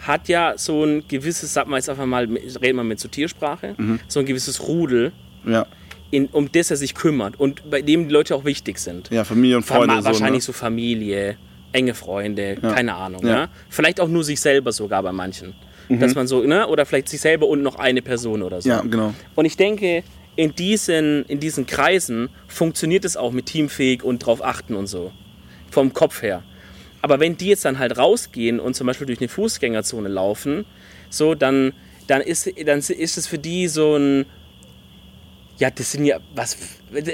hat ja so ein gewisses, sag mal jetzt einfach mal, reden wir mit so Tiersprache, Mhm. so ein gewisses Rudel, Ja. In, um das er sich kümmert und bei dem die Leute auch wichtig sind. ja, Familie und Freunde. Verma- so, wahrscheinlich ne? so Familie, enge Freunde, Ja. keine Ahnung. Ja. Ja. Vielleicht auch nur sich selber sogar bei manchen. Mhm. Dass man so, ne? Oder vielleicht sich selber und noch eine Person oder so. Ja, genau. Und ich denke, in diesen, in diesen Kreisen funktioniert es auch mit teamfähig und drauf achten und so. Vom Kopf her. Aber wenn die jetzt dann halt rausgehen und zum Beispiel durch eine Fußgängerzone laufen, so, dann, dann, ist, dann ist es für die so ein. Ja, das sind ja. Was,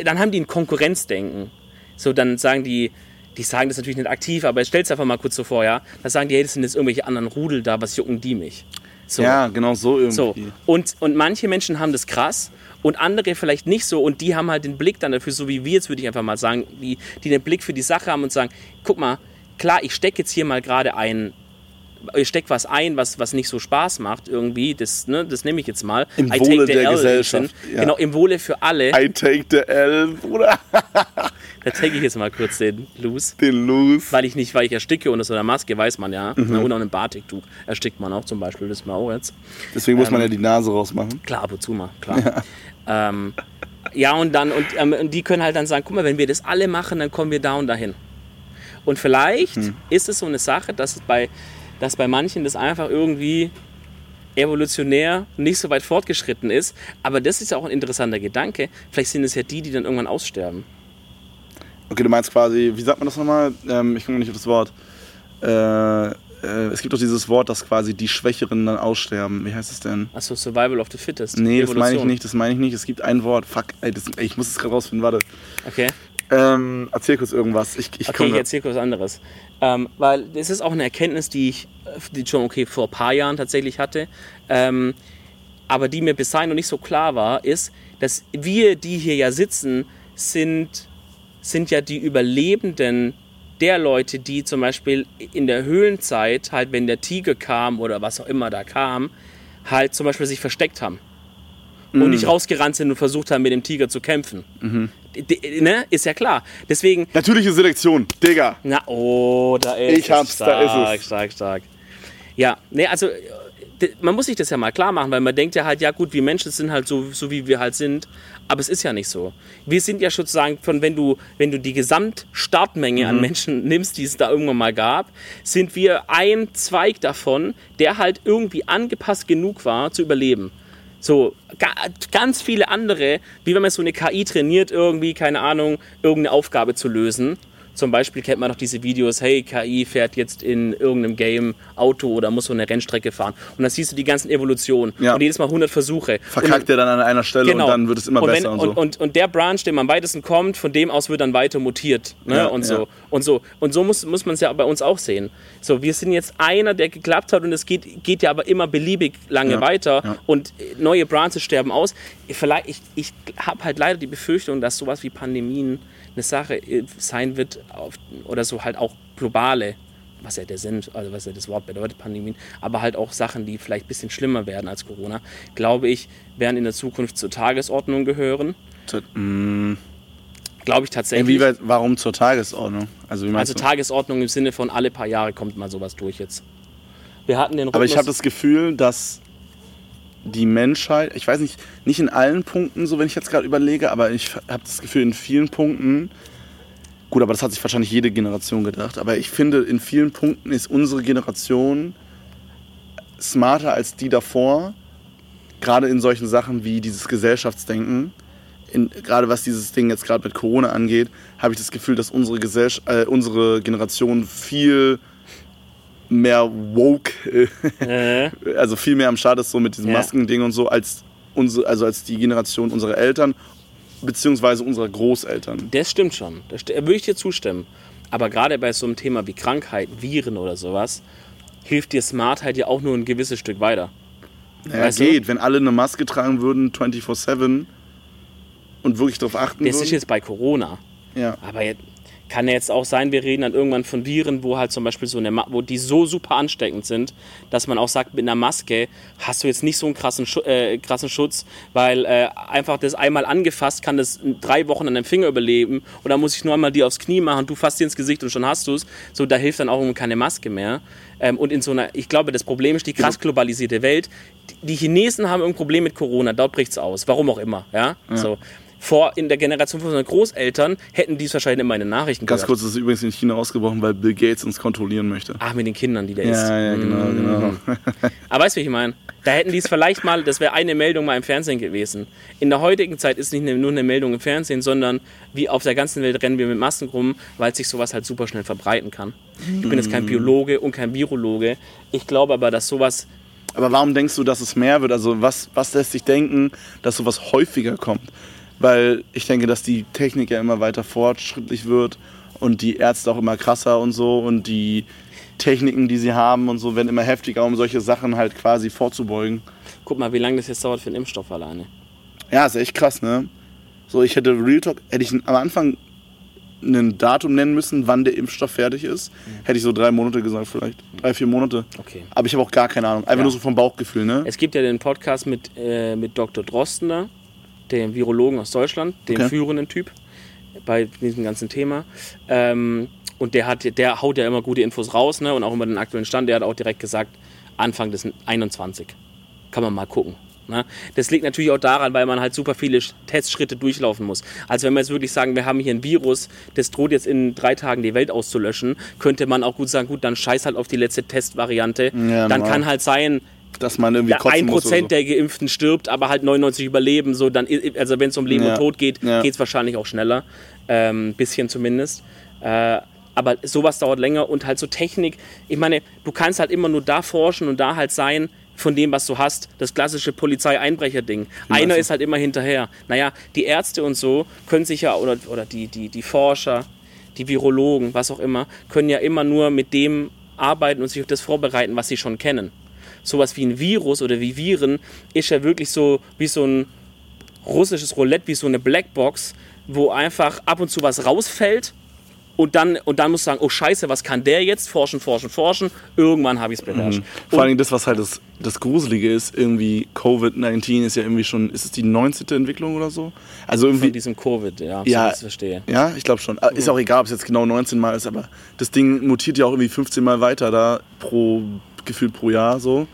dann haben die ein Konkurrenzdenken. So, dann sagen die. Die sagen das natürlich nicht aktiv, aber stell's einfach mal kurz so vor, ja. Dann sagen die, hey, das sind jetzt irgendwelche anderen Rudel da, was jucken die mich? So. Ja, genau so irgendwie. So. Und, und manche Menschen haben das krass und andere vielleicht nicht so und die haben halt den Blick dann dafür, so wie wir jetzt, würde ich einfach mal sagen, die, die den Blick für die Sache haben und sagen, guck mal, klar, ich stecke jetzt hier mal gerade ein, ich stecke was ein, was, was nicht so Spaß macht irgendwie, das, ne, das nehme ich jetzt mal. Im I Wohle der L Gesellschaft, ja. Genau, im Wohle für alle. I take the L, Bruder. Da take ich jetzt mal kurz den Loose. Den Los. Weil ich nicht, weil ich ersticke unter so einer Maske, weiß man ja. Mhm. Und auch einem Batiktuch erstickt man auch zum Beispiel, das mal auch jetzt. Deswegen muss man Ähm, ja die Nase rausmachen. Klar, ab und zu mal, klar. Ja, ähm, ja und dann, und, ähm, und die können halt dann sagen, guck mal, wenn wir das alle machen, dann kommen wir da und dahin. Und vielleicht Hm. ist es so eine Sache, dass es bei, dass bei manchen das einfach irgendwie evolutionär nicht so weit fortgeschritten ist. Aber das ist ja auch ein interessanter Gedanke. Vielleicht sind es ja die, die dann irgendwann aussterben. Okay, du meinst quasi, wie sagt man das nochmal? Ähm, ich komme nicht auf das Wort. Äh, äh, es gibt doch dieses Wort, dass quasi die Schwächeren dann aussterben. Wie heißt es denn? Achso, Survival of the Fittest. Nee, das meine ich Evolution. nicht, das meine ich nicht. Es gibt ein Wort. Fuck, ey, das, ey ich muss es gerade rausfinden, warte. Okay. Ähm, erzähl kurz irgendwas. Ich, ich Okay, ich erzähle kurz was anderes. Ähm, weil das ist auch eine Erkenntnis, die ich die schon okay vor ein paar Jahren tatsächlich hatte, ähm, aber die mir bis dahin noch nicht so klar war, ist, dass wir, die hier ja sitzen, sind, sind ja die Überlebenden der Leute, die zum Beispiel in der Höhlenzeit, halt wenn der Tiger kam oder was auch immer da kam, halt zum Beispiel sich versteckt haben. Und nicht rausgerannt sind und versucht haben, mit dem Tiger zu kämpfen. D- Ne? Ist ja klar. Deswegen, Natürliche Selektion, Digga. na, oh, da ist Ich hab's, es. da ist stark, es. Stark, stark. Ja, ne, also äh, man muss sich das ja mal klar machen, weil man denkt ja halt, ja gut, wir Menschen sind halt so, so wie wir halt sind, aber es ist ja nicht so. Wir sind ja sozusagen von, wenn du, wenn du die Gesamtstartmenge Mhm. an Menschen nimmst, die es da irgendwann mal gab, sind wir ein Zweig davon, der halt irgendwie angepasst genug war, zu überleben. So, ga, ganz viele andere, wie wenn man so eine KI trainiert, irgendwie, keine Ahnung, irgendeine Aufgabe zu lösen. Zum Beispiel kennt man noch diese Videos, hey, KI fährt jetzt in irgendeinem Game Auto oder muss so eine Rennstrecke fahren. Und dann siehst du die ganzen Evolutionen. Ja. Und jedes Mal 100 Versuche. Verkackt er dann an einer Stelle und dann wird es immer Genau. und besser wenn, und so. Und, und, und der Branch, dem am weitesten kommt, von dem aus wird dann weiter mutiert. Ne? Ja, und so. ja. Und so, und so muss, muss man es ja bei uns auch sehen. So, wir sind jetzt einer, der geklappt hat und es geht, geht ja aber immer beliebig lange weiter und neue Branches sterben aus. Vielleicht, ich ich habe halt leider die Befürchtung, dass sowas wie Pandemien eine Sache äh, sein wird auf, oder so halt auch globale, was ja der Sinn, also was ja das Wort bedeutet, Pandemien, aber halt auch Sachen, die vielleicht ein bisschen schlimmer werden als Corona, glaube ich, werden in der Zukunft zur Tagesordnung gehören. Mm, Glaube ich tatsächlich. Inwieweit, warum zur Tagesordnung? Also, Also? Tagesordnung im Sinne von alle paar Jahre kommt mal sowas durch jetzt. Wir hatten den Aber ich Rhythmus- habe das Gefühl, dass die Menschheit, ich weiß nicht, nicht in allen Punkten, so wenn ich jetzt gerade überlege, aber ich habe das Gefühl, in vielen Punkten, gut, aber das hat sich wahrscheinlich jede Generation gedacht, aber ich finde, in vielen Punkten ist unsere Generation smarter als die davor, gerade in solchen Sachen wie dieses Gesellschaftsdenken, in, gerade was dieses Ding jetzt gerade mit Corona angeht, habe ich das Gefühl, dass unsere Gesellschaft, äh, unsere Generation viel mehr woke, äh, also viel mehr am Start ist so mit diesem Ja. Maskending und so, als unsere, also als die Generation unserer Eltern beziehungsweise unserer Großeltern. Das stimmt schon. Da würde ich dir zustimmen. Aber gerade bei so einem Thema wie Krankheit, Viren oder sowas, hilft dir Smartheit ja auch nur ein gewisses Stück weiter. Naja, Weißt du? geht, wenn alle eine Maske tragen würden 24/7 und wirklich darauf achten Das würden. ist jetzt bei Corona. ja. Aber jetzt, kann ja jetzt auch sein, wir reden dann irgendwann von Viren, wo halt zum Beispiel so eine, Ma wo die so super ansteckend sind, dass man auch sagt, mit einer Maske hast du jetzt nicht so einen krassen, Schu äh, krassen Schutz, weil äh, einfach das einmal angefasst kann das drei Wochen an deinem Finger überleben und dann muss ich nur einmal die aufs Knie machen, du fasst dir ins Gesicht und schon hast du es. So, da hilft dann auch keine Maske mehr. Ähm, und in so einer, ich glaube, das Problem ist die krass globalisierte Welt. Die, Chinesen haben irgendein Problem mit Corona, dort bricht es aus, warum auch immer. Ja? So. Vor in der Generation von unseren Großeltern hätten die es wahrscheinlich immer in den Nachrichten Ganz gehört. kurz, das ist übrigens in China ausgebrochen, weil Bill Gates uns kontrollieren möchte. Ach, mit den Kindern, die der ist. Ja, ja, genau, genau. Aber weißt du, wie ich meine? Da hätten die es vielleicht mal, das wäre eine Meldung mal im Fernsehen gewesen. In der heutigen Zeit ist nicht nur eine Meldung im Fernsehen, sondern wie auf der ganzen Welt rennen wir mit Masken rum, weil sich sowas halt super schnell verbreiten kann. Ich bin jetzt kein Biologe und kein Virologe. Ich glaube aber, dass sowas Aber warum denkst du, dass es mehr wird? Also was, was lässt dich denken, dass sowas häufiger kommt? Weil ich denke, dass die Technik ja immer weiter fortschrittlich wird und die Ärzte auch immer krasser und so und die Techniken, die sie haben und so, werden immer heftiger, um solche Sachen halt quasi vorzubeugen. Guck mal, wie lange das jetzt dauert für einen Impfstoff alleine. Ja, ist echt krass, ne? So, ich hätte Real Talk, hätte ich am Anfang ein Datum nennen müssen, wann der Impfstoff fertig ist, hätte ich so drei Monate gesagt vielleicht. Drei, vier Monate. Okay. Aber ich habe auch gar keine Ahnung. Einfach Ja. nur so vom Bauchgefühl, ne? Es gibt ja den Podcast mit, äh, mit Dr. Drostener, dem Virologen aus Deutschland, dem Okay. führenden Typ bei diesem ganzen Thema. Ähm, und der, hat, der haut ja immer gute Infos raus ne? und auch immer den aktuellen Stand. Der hat auch direkt gesagt, Anfang des 21. Kann man mal gucken. Ne? Das liegt natürlich auch daran, weil man halt super viele Sch- Testschritte durchlaufen muss. Also wenn wir jetzt wirklich sagen, wir haben hier ein Virus, das droht jetzt in drei Tagen die Welt auszulöschen, könnte man auch gut sagen, gut, dann scheiß halt auf die letzte Testvariante. Ja, dann normal. kann halt sein, Dass man irgendwie ja, kotzen ein muss oder Prozent so. der Geimpften stirbt, aber halt 99 überleben. So, dann, also wenn es um Leben Ja. und Tod geht, Ja. geht es wahrscheinlich auch schneller. Ein bisschen zumindest. Äh, aber sowas dauert länger und halt so Technik. Ich meine, du kannst halt immer nur da forschen und da halt sein von dem, was du hast. Das klassische Polizei-Einbrecher-Ding. Einer ist halt immer hinterher. Naja, die Ärzte und so können sich ja, oder, oder die, die, die Forscher, die Virologen, was auch immer, können ja immer nur mit dem arbeiten und sich auf das vorbereiten, was sie schon kennen sowas wie ein Virus oder wie Viren ist ja wirklich so wie so ein russisches Roulette, wie so eine Blackbox, wo einfach ab und zu was rausfällt und dann, und dann musst du sagen, oh scheiße, was kann der jetzt? Forschen, forschen, forschen. Irgendwann habe ich es beherrscht. Vor allem das, was halt das, das Gruselige ist, irgendwie Covid-19 ist ja irgendwie schon, ist es die 19. Entwicklung oder so? Also Von irgendwie, diesem Covid, ja, Ja. ich verstehe. ja, ich glaube schon. Ist auch egal, ob es jetzt genau 19 Mal ist, aber das Ding mutiert ja auch irgendwie 15 Mal weiter da pro, gefühlt pro Jahr so.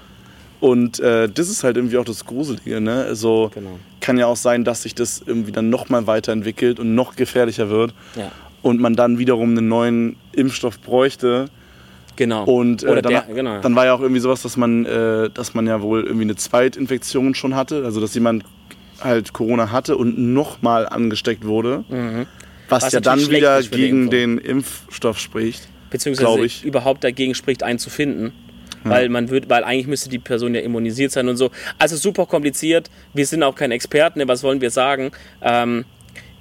Und äh, das ist halt irgendwie auch das Gruselige, ne? Also Genau. kann ja auch sein, dass sich das irgendwie dann nochmal weiterentwickelt und noch gefährlicher wird. Ja. Und man dann wiederum einen neuen Impfstoff bräuchte. Genau. Und äh, Oder dann, der, genau. dann war ja auch irgendwie sowas, dass man, äh, dass man ja wohl irgendwie eine Zweitinfektion schon hatte, also dass jemand halt Corona hatte und nochmal angesteckt wurde, was, Mhm. Was ja dann wieder gegen den Impfstoff spricht. beziehungsweise ich. überhaupt dagegen spricht, einen zu finden. Weil man wird, weil eigentlich müsste die Person ja immunisiert sein und so. Also super kompliziert. Wir sind auch keine Experten, ne? was wollen wir sagen? Ähm,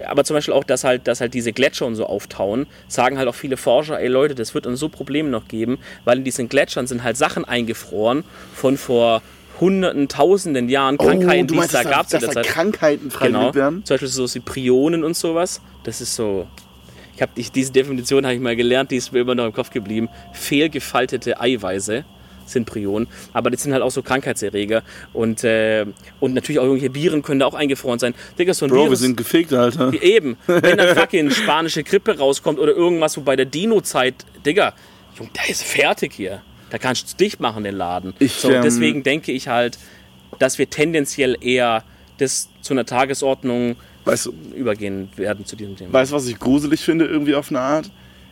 aber zum Beispiel auch, dass halt, dass halt diese Gletscher und so auftauen, sagen halt auch viele Forscher, ey Leute, das wird uns so Probleme noch geben, weil in diesen Gletschern sind halt Sachen eingefroren von vor hunderten, tausenden Jahren, Krankheiten, die es da gab Oh, dass der da. Krankheiten freigelegt Genau. werden? Zum Beispiel so wie Prionen und sowas. Das ist so. Ich habe diese Definition habe ich mal gelernt, die ist mir immer noch im Kopf geblieben. Fehlgefaltete Eiweiße sind Prionen, aber das sind halt auch so Krankheitserreger und äh, und natürlich auch irgendwelche Viren können da auch eingefroren sein. Digga, so ein Bro, wir Virus. sind gefickt, Alter. Eben, wenn dann fucking spanische Grippe rauskommt oder irgendwas, wo bei der Dino-Zeit, Digga, Junge, der ist fertig hier. Da kannst du dicht machen, den Laden. Ich, so, ähm, deswegen denke ich halt, dass wir tendenziell eher das zu einer Tagesordnung Weißt übergehen werden zu diesem Thema. Weißt du, was ich gruselig finde, irgendwie auf eine Art?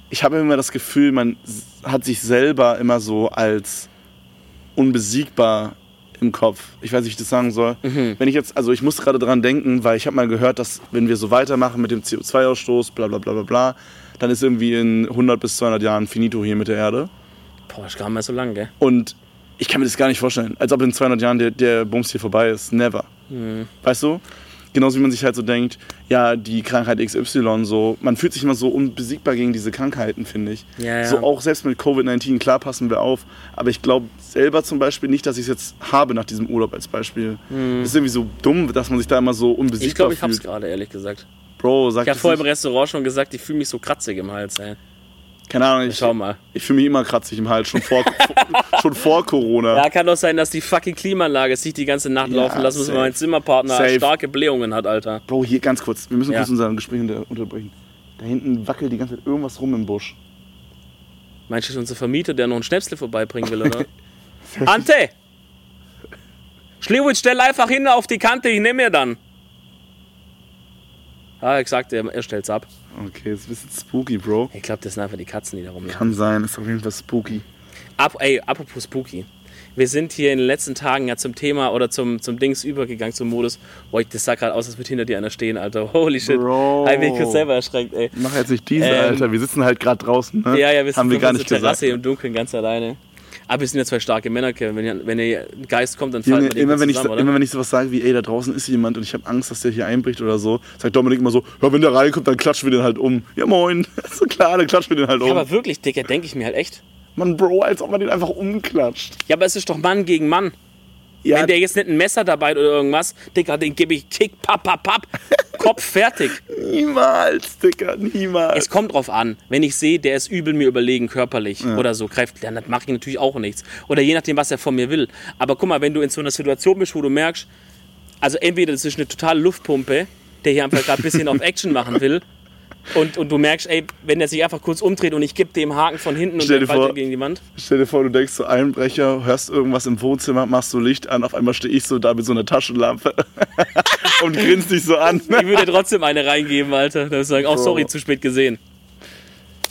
Ich habe immer das Gefühl, man hat sich selber immer so als unbesiegbar im Kopf. Ich weiß nicht, wie ich das sagen soll. Mhm. Wenn ich jetzt, also ich muss gerade dran denken, weil ich habe mal gehört, dass wenn wir so weitermachen mit dem CO2-Ausstoß, bla bla bla bla bla, dann ist irgendwie in 100 bis 200 Jahren finito hier mit der Erde. Boah, ist gar nicht mehr so lang, gell? Und ich kann mir das gar nicht vorstellen, als ob in 200 Jahren der, der Bums hier vorbei ist. Never. Mhm. Weißt du? Genauso wie man sich halt so denkt, ja, die Krankheit XY, so, man fühlt sich immer so unbesiegbar gegen diese Krankheiten, finde ich. Ja, ja. So auch selbst mit Covid-19, klar passen wir auf, aber ich glaube selber zum Beispiel nicht, dass ich es jetzt habe nach diesem Urlaub als Beispiel. Das ist irgendwie so dumm, dass man sich da immer so unbesiegbar. Ich glaube, ich fühlt. hab's gerade, ehrlich gesagt. Bro, sag Ich habe vorher im. Restaurant schon gesagt, ich fühle mich so kratzig im Hals, ey. Keine Ahnung, ich, Schau mal. ich fühle mich immer kratzig im Hals, schon vor, schon vor Corona. Ja, kann doch sein, dass die fucking Klimaanlage sich die ganze Nacht Ja, laufen lassen muss, weil mein Zimmerpartner Safe. starke Blähungen hat, Alter. Bro, hier ganz kurz, wir müssen Ja. kurz unser Gespräch unter- unterbrechen. Da hinten wackelt die ganze Zeit irgendwas rum im Busch. Meinst du, das ist unser Vermieter, der noch einen Schnäpsle vorbeibringen will, oder? Ante! Schliwitz, stell einfach hin auf die Kante, ich nehme mir dann. Ah, er gesagt, er, er stellt's ab. Okay, ist ein bisschen spooky, Bro. Ich glaube, das sind einfach die Katzen, die da rumlaufen. Kann sein, ist auf jeden Fall spooky. Ab, ey, apropos Spooky. Wir sind hier in den letzten Tagen ja zum Thema oder zum, zum Dings übergegangen, zum Modus. Boah, das sah gerade aus, als würde hinter dir einer stehen, Alter. Holy shit. Bro. Hab mich kurz selber erschreckt, ey. Mach jetzt nicht diese, Ähm, Alter. Wir sitzen halt gerade draußen, ne? Ja, ja, wir Haben wir auf gar unserer nicht gesagt. Terrasse im Dunkeln ganz alleine. Aber wir sind ja zwei starke Männer, Kevin. Wenn, ihr- wenn ihr Geist kommt, dann fallen wir die immer, wenn ich, zusammen, oder? immer wenn ich sowas sage wie, ey, da draußen ist jemand und ich habe Angst, dass der hier einbricht oder so, sagt Dominik immer so, ja, wenn der reinkommt, dann klatschen wir den halt um. Ja, moin. so klar, dann klatschen wir den halt ja, um. aber wirklich, Dicker, denke ich mir halt echt. Mann, Bro, als ob man den einfach umklatscht. Ja, aber es ist doch Mann gegen Mann. Ja, Wenn der jetzt nicht ein Messer dabei hat oder irgendwas, Dicker, den gebe ich Kick, papp, papp, papp. Kopf fertig. niemals, Dicker, niemals. Es kommt drauf an. Wenn ich sehe, der ist übel mir überlegen körperlich oder so, greift, dann mache ich natürlich auch nichts. Oder je nachdem, was er von mir will. Aber guck mal, wenn du in so einer Situation bist, wo du merkst, also entweder das ist eine totale Luftpumpe, der hier einfach gerade ein bisschen auf Action machen will. Und, und du merkst, ey, wenn er sich einfach kurz umdreht und ich gebe dem Haken von hinten und Stell der dir fällt vor- gegen die Wand. Stell dir vor, du denkst so Einbrecher, hörst irgendwas im Wohnzimmer, machst so Licht an, auf einmal stehe ich so da mit so einer Taschenlampe und grinst dich so an. Ich würde trotzdem eine reingeben, Alter. Ich sagen, oh, sorry, zu spät gesehen.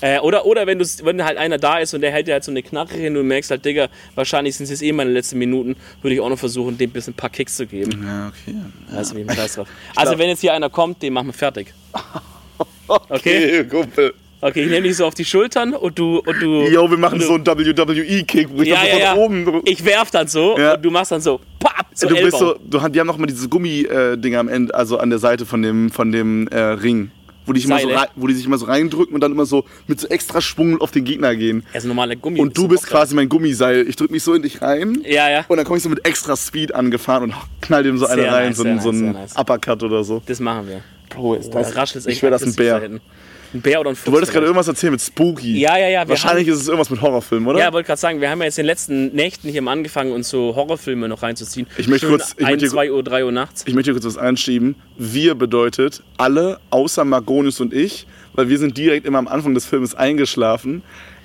Äh, oder oder wenn, wenn halt einer da ist und der hält dir halt so eine Knarre hin und du merkst halt, Digga, wahrscheinlich sind es jetzt eh meine letzten Minuten, würde ich auch noch versuchen, dem ein bisschen ein paar Kicks zu geben. Ja, okay. Also wie Scheiß drauf. Also wenn jetzt hier einer kommt, den machen wir fertig. Okay? Kumpel. Okay, ich nehme dich so auf die Schultern und du und du. Yo, wir machen du, so einen WWE-Kick, wo ich ja, ja, ja. von oben. Ich werf dann so Ja. und du machst dann so, papp, so du bist Ellbogen. so, du, die haben noch mal diese Gummi-Dinger am Ende, also an der Seite von dem, von dem äh, Ring. Wo die, sich immer so wo die sich immer so reindrücken und dann immer so mit so extra Schwung auf den Gegner gehen. Also normale Gummi. Und du so bist quasi mein Gummiseil. Ich drück mich so in dich rein. Ja, ja. Und dann komme ich so mit extra Speed angefahren und knall dem so eine rein, nice, so, ein- so nice, ein sehr nice. Uppercut oder so. Das machen wir. Bro, ist Da das, raschelt ich schwör, das ist ein Bär. Ein Bär oder ein Fuchs. Du wolltest gerade irgendwas erzählen mit Spooky. Ja, ja, ja. Wahrscheinlich ist es irgendwas mit Horrorfilmen, oder? Ja, wollte gerade sagen, wir haben ja jetzt in den letzten Nächten hier mal angefangen, uns so Horrorfilme noch reinzuziehen. Ich möchte Schön kurz- ich 1, möchte- 2 Uhr, 3 Uhr nachts. Ich möchte kurz was einschieben. Wir bedeutet alle, außer Margonius und ich, weil wir sind direkt immer am Anfang des Films eingeschlafen.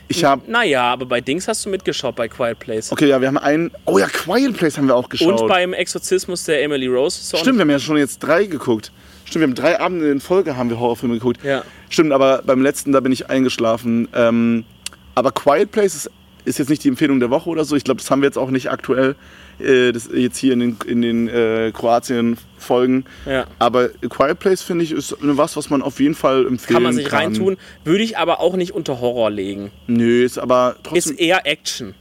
Ich habe Naja, aber bei Dings hast du mitgeschaut, bei Quiet Place. Okay, ja, wir haben einen. Oh ja, Quiet Place haben wir auch geschaut. Und beim Exorzismus der Emily Rose. Song. Stimmt, wir haben ja schon jetzt drei geguckt. Stimmt, wir haben drei Abende in Folge haben wir Horrorfilme geguckt. Ja. Stimmt, aber beim letzten, da bin ich eingeschlafen. Ähm, aber Quiet Place ist, ist jetzt nicht die Empfehlung der Woche oder so. Ich glaube, das haben wir jetzt auch nicht aktuell. Äh, das jetzt hier in den, in den äh, Kroatien-Folgen. Ja. Aber Quiet Place, finde ich, ist was, was man auf jeden Fall empfehlen Kann man sich reintun. Würde ich aber auch nicht unter Horror legen. Nö, ist aber Ist trotzdem. eher Action.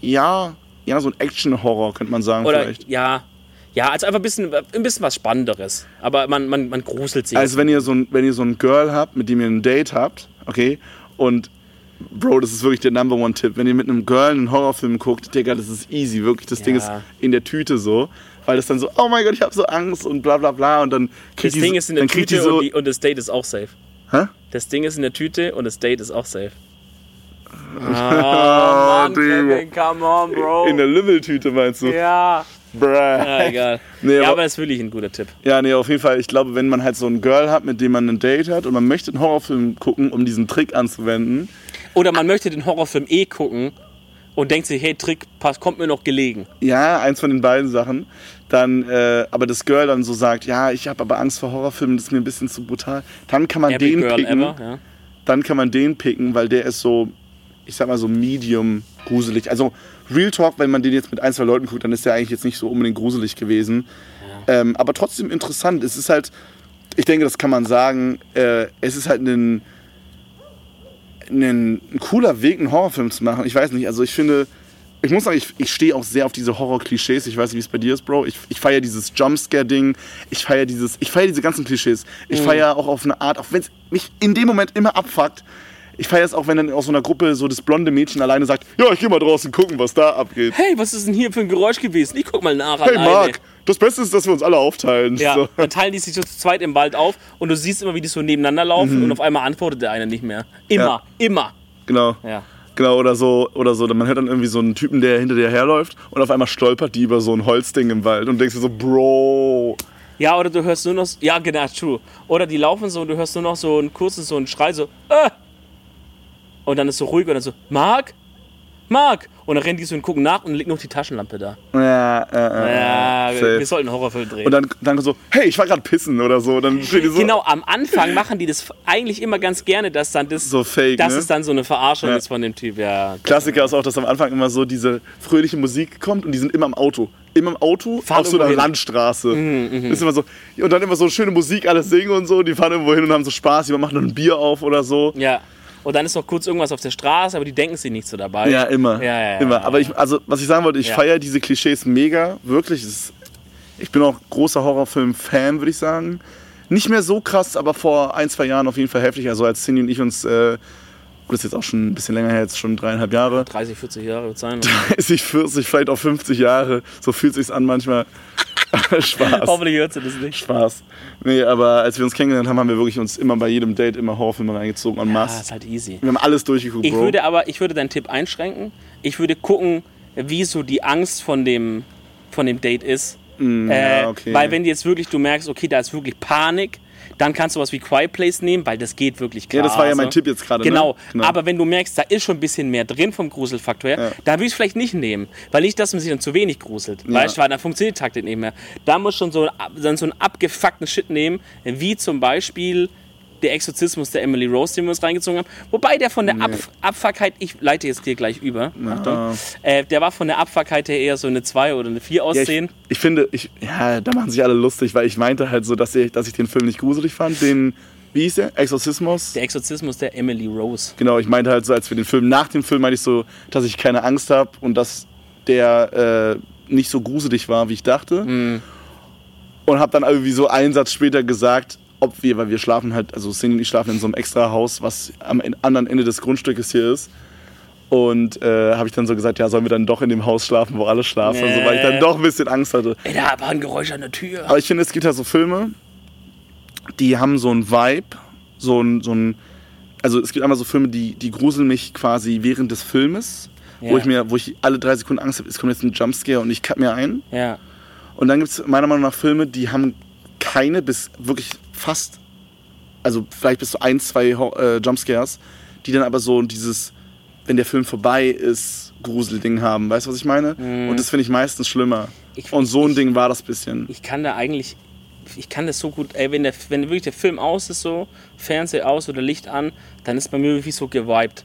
ja, ja, so ein Action-Horror, könnte man sagen, Oder vielleicht. ja. Ja, also einfach ein bisschen, ein bisschen was Spannenderes. Aber man, man, man gruselt sich. Also wenn ihr so ein, wenn ihr so ein Girl habt, mit dem ihr ein Date habt, okay, und Bro, das ist wirklich der Number One Tipp. Wenn ihr mit einem Girl einen Horrorfilm guckt, Digga, das ist easy, wirklich. Das Ding ist Ja. in der Tüte so, weil das dann so, oh mein Gott, ich habe so Angst und bla bla bla und dann das kriegt die Ding so, ist in der Tüte so, und, die, und das Date ist auch safe. hä? Das Ding ist in der Tüte und das Date ist auch safe. Ah, Mann. Kevin, come on, Bro. In der Lümmeltüte meinst du? ja. Bruh. ja, egal. Nee, ja, aber- aber das ist wirklich ein guter Tipp. Ja, nee, auf jeden Fall. Ich glaube, wenn man halt so ein Girl hat, mit dem man ein Date hat und man möchte einen Horrorfilm gucken, um diesen Trick anzuwenden, Oder man möchte den Horrorfilm eh gucken und denkt sich, hey, Trick, passt, kommt mir noch gelegen. Ja, eins von den beiden Sachen. Dann, äh, aber das Girl dann so sagt, ja, ich habe aber Angst vor Horrorfilmen, das ist mir ein bisschen zu brutal. Dann kann man Every den Girl picken. ever. Ja. Dann kann man den picken, weil der ist so ich sag mal so medium gruselig. Also Real Talk, wenn man den jetzt mit ein, zwei Leuten guckt, dann ist der eigentlich jetzt nicht so unbedingt gruselig gewesen. Ähm, aber trotzdem interessant. Es ist halt, ich denke, das kann man sagen, äh, es ist halt ein, ein, cooler Weg, einen Horrorfilm zu machen. Ich weiß nicht, also ich finde, ich muss sagen, ich, ich stehe auch sehr auf diese Horror-Klischees. Ich weiß nicht, wie es bei dir ist, Bro. Ich, ich feiere dieses Jumpscare-Ding. Ich feiere dieses, ich feiere diese ganzen Klischees. Ich feiere auch auf eine Art, auch wenn es mich in dem Moment immer abfuckt. Ich feiere es auch, wenn dann aus so einer Gruppe so das blonde Mädchen alleine sagt, ja, ich geh mal draußen gucken, was da abgeht. Hey, was ist denn hier für ein Geräusch gewesen? Ich guck mal nach. Hey, alleine. Marc, das Beste ist, dass wir uns alle aufteilen. Ja, So. dann teilen die sich so zu zweit im Wald auf und du siehst immer, wie die so nebeneinander laufen und auf einmal antwortet der eine nicht mehr. Immer, Mhm. Ja. immer. Genau. Ja. Genau, oder so, oder so. Man hört dann irgendwie so einen Typen, der hinter dir herläuft und auf einmal stolpert die über so ein Holzding im Wald und denkst dir so, Bro. Ja, oder du hörst nur noch, ja genau, true. Oder die laufen so und du hörst nur noch so ein kurzes, so ein Schrei, so, äh! Und dann ist so ruhig und dann so, Marc? Marc! Und dann rennen die so und gucken nach und liegt noch die Taschenlampe da. Ja, äh, äh, Ja, wir, sollten einen Horrorfilm drehen. Und dann, dann so, hey, ich war gerade pissen oder so. Dann die so, genau, am Anfang machen die das eigentlich immer ganz gerne, dass dann das, so fake, das ne? ist dann so eine Verarschung Ja. ist von dem Typ, ja. Klassiker ist auch, dass am Anfang immer so diese fröhliche Musik kommt und die sind immer im Auto. Immer im Auto Fahren auf so einer hin. Landstraße. ist immer so, und dann immer so schöne Musik, alles singen und so. Die fahren irgendwo hin und haben so Spaß. Jemand macht noch ein Bier auf oder so. Ja. Und dann ist noch kurz irgendwas auf der Straße, aber die denken sich nicht so dabei. Ja, immer. Ja, ja, ja, immer. Aber ich, also, was ich sagen wollte, ich feiere diese Klischees mega. Wirklich. Es ich bin auch großer Horrorfilm-Fan, würde ich sagen. Nicht mehr so krass, aber vor ein, zwei Jahren auf jeden Fall heftig. Also als Cindy und ich uns, äh, gut, das ist jetzt auch schon ein bisschen länger her, jetzt schon dreieinhalb Jahre. 30, 40 Jahre wird sein. 30, 40, vielleicht auch 50 Jahre. So fühlt sich's an manchmal. Spaß. Hoffentlich hört sie das nicht. Spaß. Nee, aber als wir uns kennengelernt haben, haben wir wirklich uns immer bei jedem Date immer Horrorfilme reingezogen en Ah, masse. ist halt easy. Wir haben alles durchgeguckt, Ich Bro. würde aber, ich würde deinen Tipp einschränken. Ich würde gucken, wie so die Angst von dem, von dem Date ist. Mm, Äh, ja, okay. Weil wenn jetzt wirklich du merkst, okay, da ist wirklich Panik, dann kannst du was wie Quiet Place nehmen, weil das geht wirklich klar. Ja, das war ja mein Tipp jetzt gerade, ne? Genau. Genau. aber wenn du merkst, da ist schon ein bisschen mehr drin vom Gruselfaktor her, Ja. dann würde ich es vielleicht nicht nehmen, weil nicht, dass man sich dann zu wenig gruselt. Weißt du, weil dann funktioniert die Taktik nicht mehr. Da muss schon so, dann so einen abgefuckten Shit nehmen, wie zum Beispiel der Exorzismus der Emily Rose, den wir uns reingezogen haben. Wobei der von der Ab Abfuckheit, ich leite jetzt dir gleich über, Achtung, äh, der war von der Abfuckheit her eher so eine 2 oder eine 4 Ja, ich, aussehen. ich finde, ich, ja, da machen sich alle lustig, weil ich meinte halt so, dass ich, dass ich den Film nicht gruselig fand. Den, wie hieß der? Exorzismus? Der Exorzismus der Emily Rose. Genau, ich meinte halt so, als wir den Film, nach dem Film meinte ich so, dass ich keine Angst habe und dass der äh, nicht so gruselig war, wie ich dachte. Mhm. Und habe dann irgendwie so einen Satz später gesagt, ob wir, weil wir schlafen halt, also Cindy und ich schlafen in so einem extra Haus, was am en- anderen Ende des Grundstückes hier ist. Und äh, habe ich dann so gesagt, ja, sollen wir dann doch in dem Haus schlafen, wo alle schlafen, Nee. so, weil ich dann doch ein bisschen Angst hatte. Ey, da war ein Geräusch an der Tür. Aber ich finde, es gibt halt so Filme, die haben so ein Vibe, so ein, so ein also es gibt einmal so Filme, die, die gruseln mich quasi während des Filmes, wo Ja. ich mir, wo ich alle drei Sekunden Angst habe, es kommt jetzt ein Jumpscare und ich kapp mir ein. Ja. Und dann gibt es meiner Meinung nach Filme, die haben keine bis wirklich fast, also vielleicht bis zu ein, zwei äh, Jumpscares, die dann aber so dieses, wenn der Film vorbei ist, Gruselding haben. Weißt du, was ich meine? Und das finde ich meistens schlimmer. Mhm. Ich- und so ein Ding war das bisschen. ich kann da eigentlich, ich kann das so gut, ey, wenn, der, wenn wirklich der Film aus ist, so, Fernseher aus oder Licht an, dann ist bei mir wirklich so gewiped.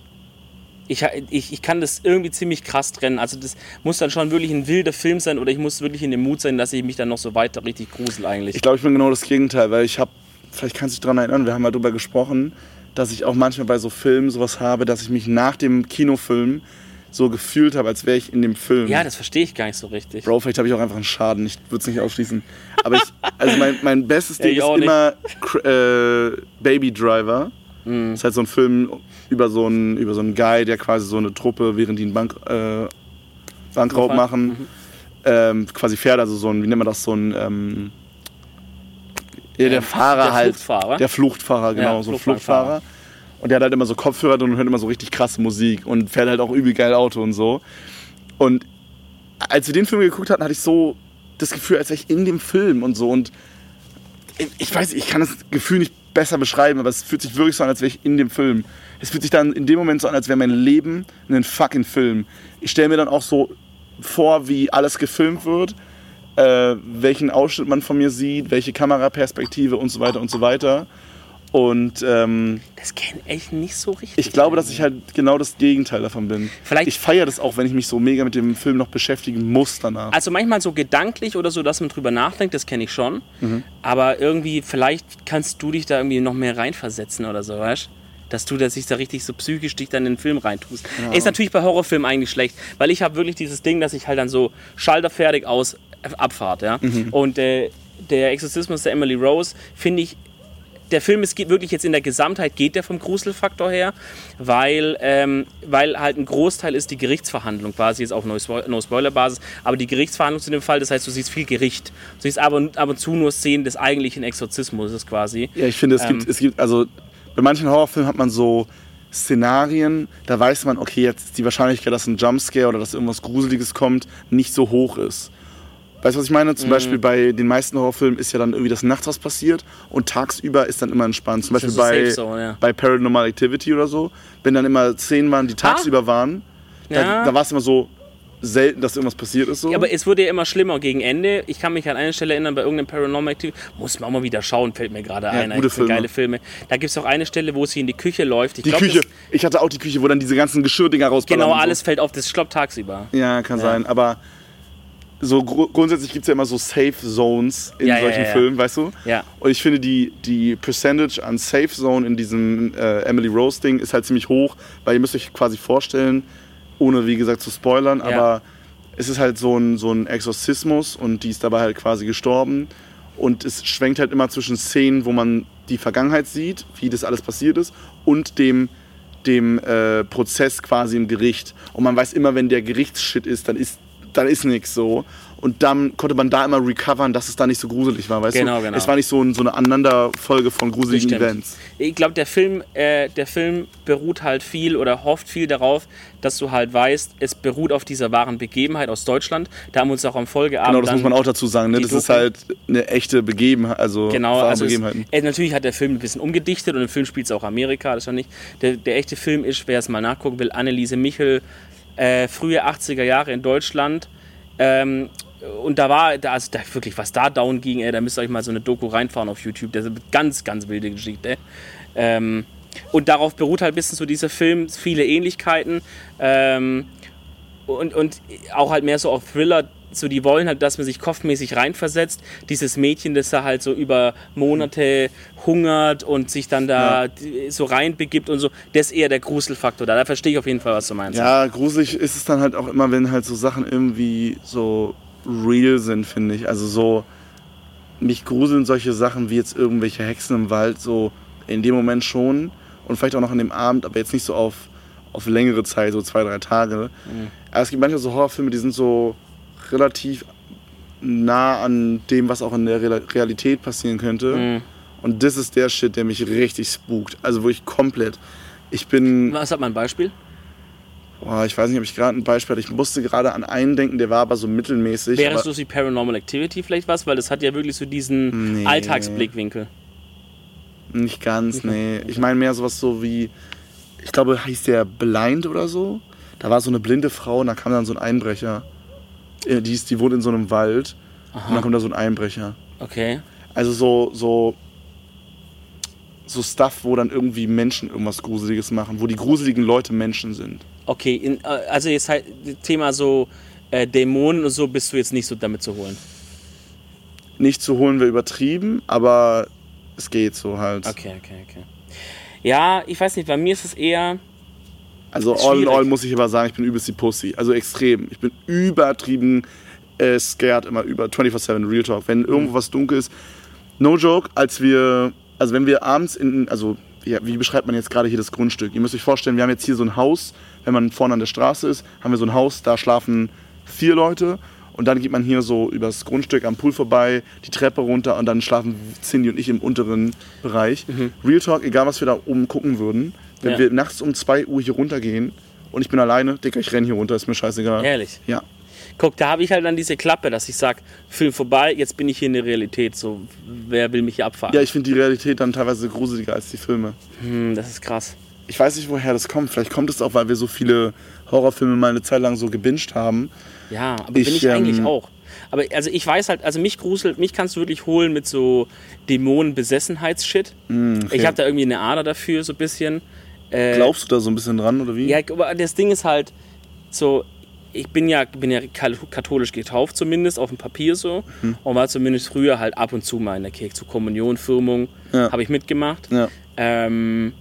Ich, ich, ich kann das irgendwie ziemlich krass trennen. Also das muss dann schon wirklich ein wilder Film sein oder ich muss wirklich in dem Mut sein, dass ich mich dann noch so weiter richtig grusel eigentlich. Ich glaube, ich bin genau das Gegenteil, weil ich habe, vielleicht kannst du dich daran erinnern, wir haben mal darüber gesprochen, dass ich auch manchmal bei so Filmen sowas habe, dass ich mich nach dem Kinofilm so gefühlt habe, als wäre ich in dem Film. ja, das verstehe ich gar nicht so richtig. Bro, vielleicht habe ich auch einfach einen Schaden, ich würde es nicht ausschließen. Aber ich, also mein, mein bestes Ding ich ist nicht. immer äh, Baby Driver. Mhm. Das ist halt so ein Film über so einen, über so einen Guy, der quasi so eine Truppe, während die einen Bank, äh, Bankraub machen, Mhm. ähm, quasi fährt, also so ein, wie nennt man das, so ein, ähm, ja, der Ähm, Fahrer der halt. Fluchtfahrer? Der Fluchtfahrer, genau, Ja, so ein. Fluchtfahrer. Und der hat halt immer so Kopfhörer drin und hört immer so richtig krasse Musik und fährt halt auch übel geil Auto und so. Und als wir den Film geguckt hatten, hatte ich so das Gefühl, als wäre ich in dem Film und so. Und ich, ich weiß, ich kann das Gefühl nicht besser beschreiben, aber es fühlt sich wirklich so an, als wäre ich in dem Film. Es fühlt sich dann in dem Moment so an, als wäre mein Leben ein fucking Film. Ich stelle mir dann auch so vor, wie alles gefilmt wird, äh, welchen Ausschnitt man von mir sieht, welche Kameraperspektive und so weiter und so weiter. Und ähm, Das kenne ich nicht so richtig. ich glaube, dass ich halt genau das Gegenteil davon bin. Vielleicht- ich feiere das auch, wenn ich mich so mega mit dem Film noch beschäftigen muss danach. Also manchmal so gedanklich oder so, dass man drüber nachdenkt, das kenne ich schon. Mhm. Aber irgendwie, vielleicht kannst du dich da irgendwie noch mehr reinversetzen oder so, weißt du? Dass du dass sich da richtig so psychisch dich dann in den Film reintust. Ist natürlich bei Horrorfilmen eigentlich schlecht, weil ich habe wirklich dieses Ding, dass ich halt dann so schalterfertig aus äh, Abfahrt, ja. Mhm. Und äh, der Exorzismus der Emily Rose finde ich der Film ist geht wirklich jetzt in der Gesamtheit geht der vom Gruselfaktor her, weil, ähm, weil halt ein Großteil ist die Gerichtsverhandlung quasi jetzt auf No-Spoiler-Basis, aber die Gerichtsverhandlung zu dem Fall, das heißt, du siehst viel Gericht. Du siehst aber ab und zu nur Szenen des eigentlichen Exorzismus quasi. Ja, ich finde, es, Ähm. gibt, es gibt, also bei manchen Horrorfilmen hat man so Szenarien, da weiß man, okay, jetzt ist die Wahrscheinlichkeit, dass ein Jumpscare oder dass irgendwas Gruseliges kommt, nicht so hoch ist. Weißt du, was ich meine? Mhm. Zum Beispiel bei den meisten Horrorfilmen ist ja dann irgendwie das nachts was passiert und tagsüber ist dann immer entspannt. Zum Beispiel so bei, Zone, ja. bei Paranormal Activity oder so, wenn dann immer Szenen waren, die tagsüber waren, da, Ja. da war es immer so selten, dass irgendwas passiert ist. So. Ja, aber es wurde ja immer schlimmer gegen Ende. Ich kann mich an eine Stelle erinnern, bei irgendeinem Paranormal Activity, muss man auch mal wieder schauen, fällt mir gerade ein. gute eigentlich sind Filme. geile Filme. Da gibt es auch eine Stelle, wo sie in die Küche läuft. Ich die glaub, Küche. Ich hatte auch die Küche, wo dann diese ganzen Geschirrdinger rausballern. genau, und so. alles fällt auf. Das glaube tagsüber. Ja, kann sein. Aber so gru grundsätzlich gibt es ja immer so Safe Zones in Ja, solchen ja, ja. Filmen, weißt du? Ja. Und ich finde, die, die Percentage an Safe Zone in diesem äh, Emily Rose Ding ist halt ziemlich hoch, weil ihr müsst euch quasi vorstellen, ohne wie gesagt zu spoilern, aber es ist halt so ein, so ein Exorzismus und die ist dabei halt quasi gestorben. Und es schwenkt halt immer zwischen Szenen, wo man die Vergangenheit sieht, wie das alles passiert ist, und dem, dem äh, Prozess quasi im Gericht. Und man weiß immer, wenn der Gerichtsshit ist, dann ist, dann ist nichts so. Und dann konnte man da immer recovern, dass es da nicht so gruselig war, weißt Genau, du? genau. Es war nicht so, ein, so eine Aneinanderfolge von gruseligen. Events. Ich glaube, der Film, äh, der Film beruht halt viel oder hofft viel darauf, dass du halt weißt, es beruht auf dieser wahren Begebenheit aus Deutschland. Da haben wir uns auch am Folgeabend. Genau, das muss man auch dazu sagen. Ne? Das ist Doku- halt eine echte Begebenheit, also Genau, also Begebenheiten. äh, natürlich hat der Film ein bisschen umgedichtet und im Film spielt es auch Amerika, das ist ja nicht. Der, der echte Film ist, wer es mal nachgucken will, Anneliese Michel, äh, frühe 80er Jahre in Deutschland. Ähm, und da war, da, also da wirklich, was da down ging, ey, da müsst ihr euch mal so eine Doku reinfahren auf YouTube. Das ist eine ganz, ganz wilde Geschichte. Ähm, und darauf beruht halt ein bisschen so dieser Film, viele Ähnlichkeiten. Ähm, und, und auch halt mehr so auf Thriller. So, die wollen halt, dass man sich kopfmäßig reinversetzt. Dieses Mädchen, das da halt so über Monate hungert und sich dann da so reinbegibt und so, das ist eher der Gruselfaktor da. Da verstehe ich auf jeden Fall, was du meinst. Ja, gruselig ist es dann halt auch immer, wenn halt so Sachen irgendwie so real sind, finde ich. Also so, mich gruseln solche Sachen wie jetzt irgendwelche Hexen im Wald so in dem Moment schon und vielleicht auch noch an dem Abend, aber jetzt nicht so auf, auf längere Zeit, so zwei, drei Tage. Aber es gibt manchmal so Horrorfilme, die sind so relativ nah an dem, was auch in der Real- Realität passieren könnte. Mhm. Und das ist der Shit, der mich richtig spukt. Also wo ich komplett. Ich bin. Was hat man ein Beispiel? Boah, ich weiß nicht, ob ich gerade ein Beispiel hatte. Ich musste gerade an einen denken, der war aber so mittelmäßig. Wäre es so wie Paranormal Activity vielleicht was? Weil das hat ja wirklich so diesen Nee. Alltagsblickwinkel. Nicht ganz, nee. Ich meine mehr sowas so wie, ich glaube, heißt der Blind oder so. Da war so eine blinde Frau und da kam dann so ein Einbrecher. Äh, Die, die wohnt in so einem Wald und dann kommt da so ein Einbrecher. Okay. Also so, so, so Stuff, wo dann irgendwie Menschen irgendwas Gruseliges machen, wo die gruseligen Leute Menschen sind. Okay, in, äh, also jetzt halt Thema so äh, Dämonen und so bist du jetzt nicht so damit zu holen. Nicht zu holen wir übertrieben, aber es geht so halt. Okay, okay, okay. Ja, ich weiß nicht, bei mir ist es eher. Also all in all muss ich aber sagen, ich bin übelst die Pussy. Also extrem. Ich bin übertrieben äh, scared immer über 24-7 Real Talk. Wenn irgendwo was dunkel ist, no joke, als wir, also wenn wir abends in, also ja, wie beschreibt man jetzt gerade hier das Grundstück? Ihr müsst euch vorstellen, wir haben jetzt hier so ein Haus, wenn man vorne an der Straße ist, haben wir so ein Haus, da schlafen vier Leute und dann geht man hier so übers Grundstück am Pool vorbei, die Treppe runter und dann schlafen Cindy und ich im unteren Bereich. Real Talk, egal was wir da oben gucken würden, wenn Ja. wir nachts um 2 Uhr hier runtergehen und ich bin alleine, Digga, ich renn hier runter, ist mir scheißegal. Ehrlich. Ja. Guck, da habe ich halt dann diese Klappe, dass ich sage, Film vorbei, jetzt bin ich hier in der Realität. So, wer will mich hier abfahren? Ja, ich finde die Realität dann teilweise gruseliger als die Filme. Hm, das ist krass. Ich weiß nicht, woher das kommt. Vielleicht kommt es auch, weil wir so viele Horrorfilme mal eine Zeit lang so gebinged haben. Ja, aber Ich, bin ich ähm, eigentlich auch. Aber also ich weiß halt, also mich gruselt, mich kannst du wirklich holen mit so Dämonenbesessenheits-Shit. Mm, Ich habe da irgendwie eine Ader dafür, so ein bisschen. Äh, Glaubst du da so ein bisschen dran oder wie? Ja, aber das Ding ist halt so, ich bin ja, bin ja katholisch getauft zumindest, auf dem Papier so. Mhm. Und war zumindest früher halt ab und zu mal in der Kirche. Zur Kommunion, Firmung Ja. habe ich mitgemacht. Ja. Ähm,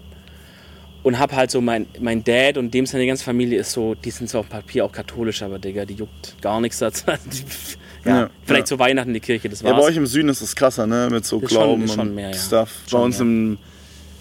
und hab halt so mein, mein Dad und dem seine ganze Familie ist so, die sind zwar auf dem Papier auch katholisch, aber Digga, die juckt gar nichts dazu. Ja, Ja, vielleicht zu Weihnachten in die Kirche, das Ja, bei war's. euch im Süden ist es krasser, ne? Mit so schon- Glauben ist schon und mehr. Stuff. Schon bei uns mehr. im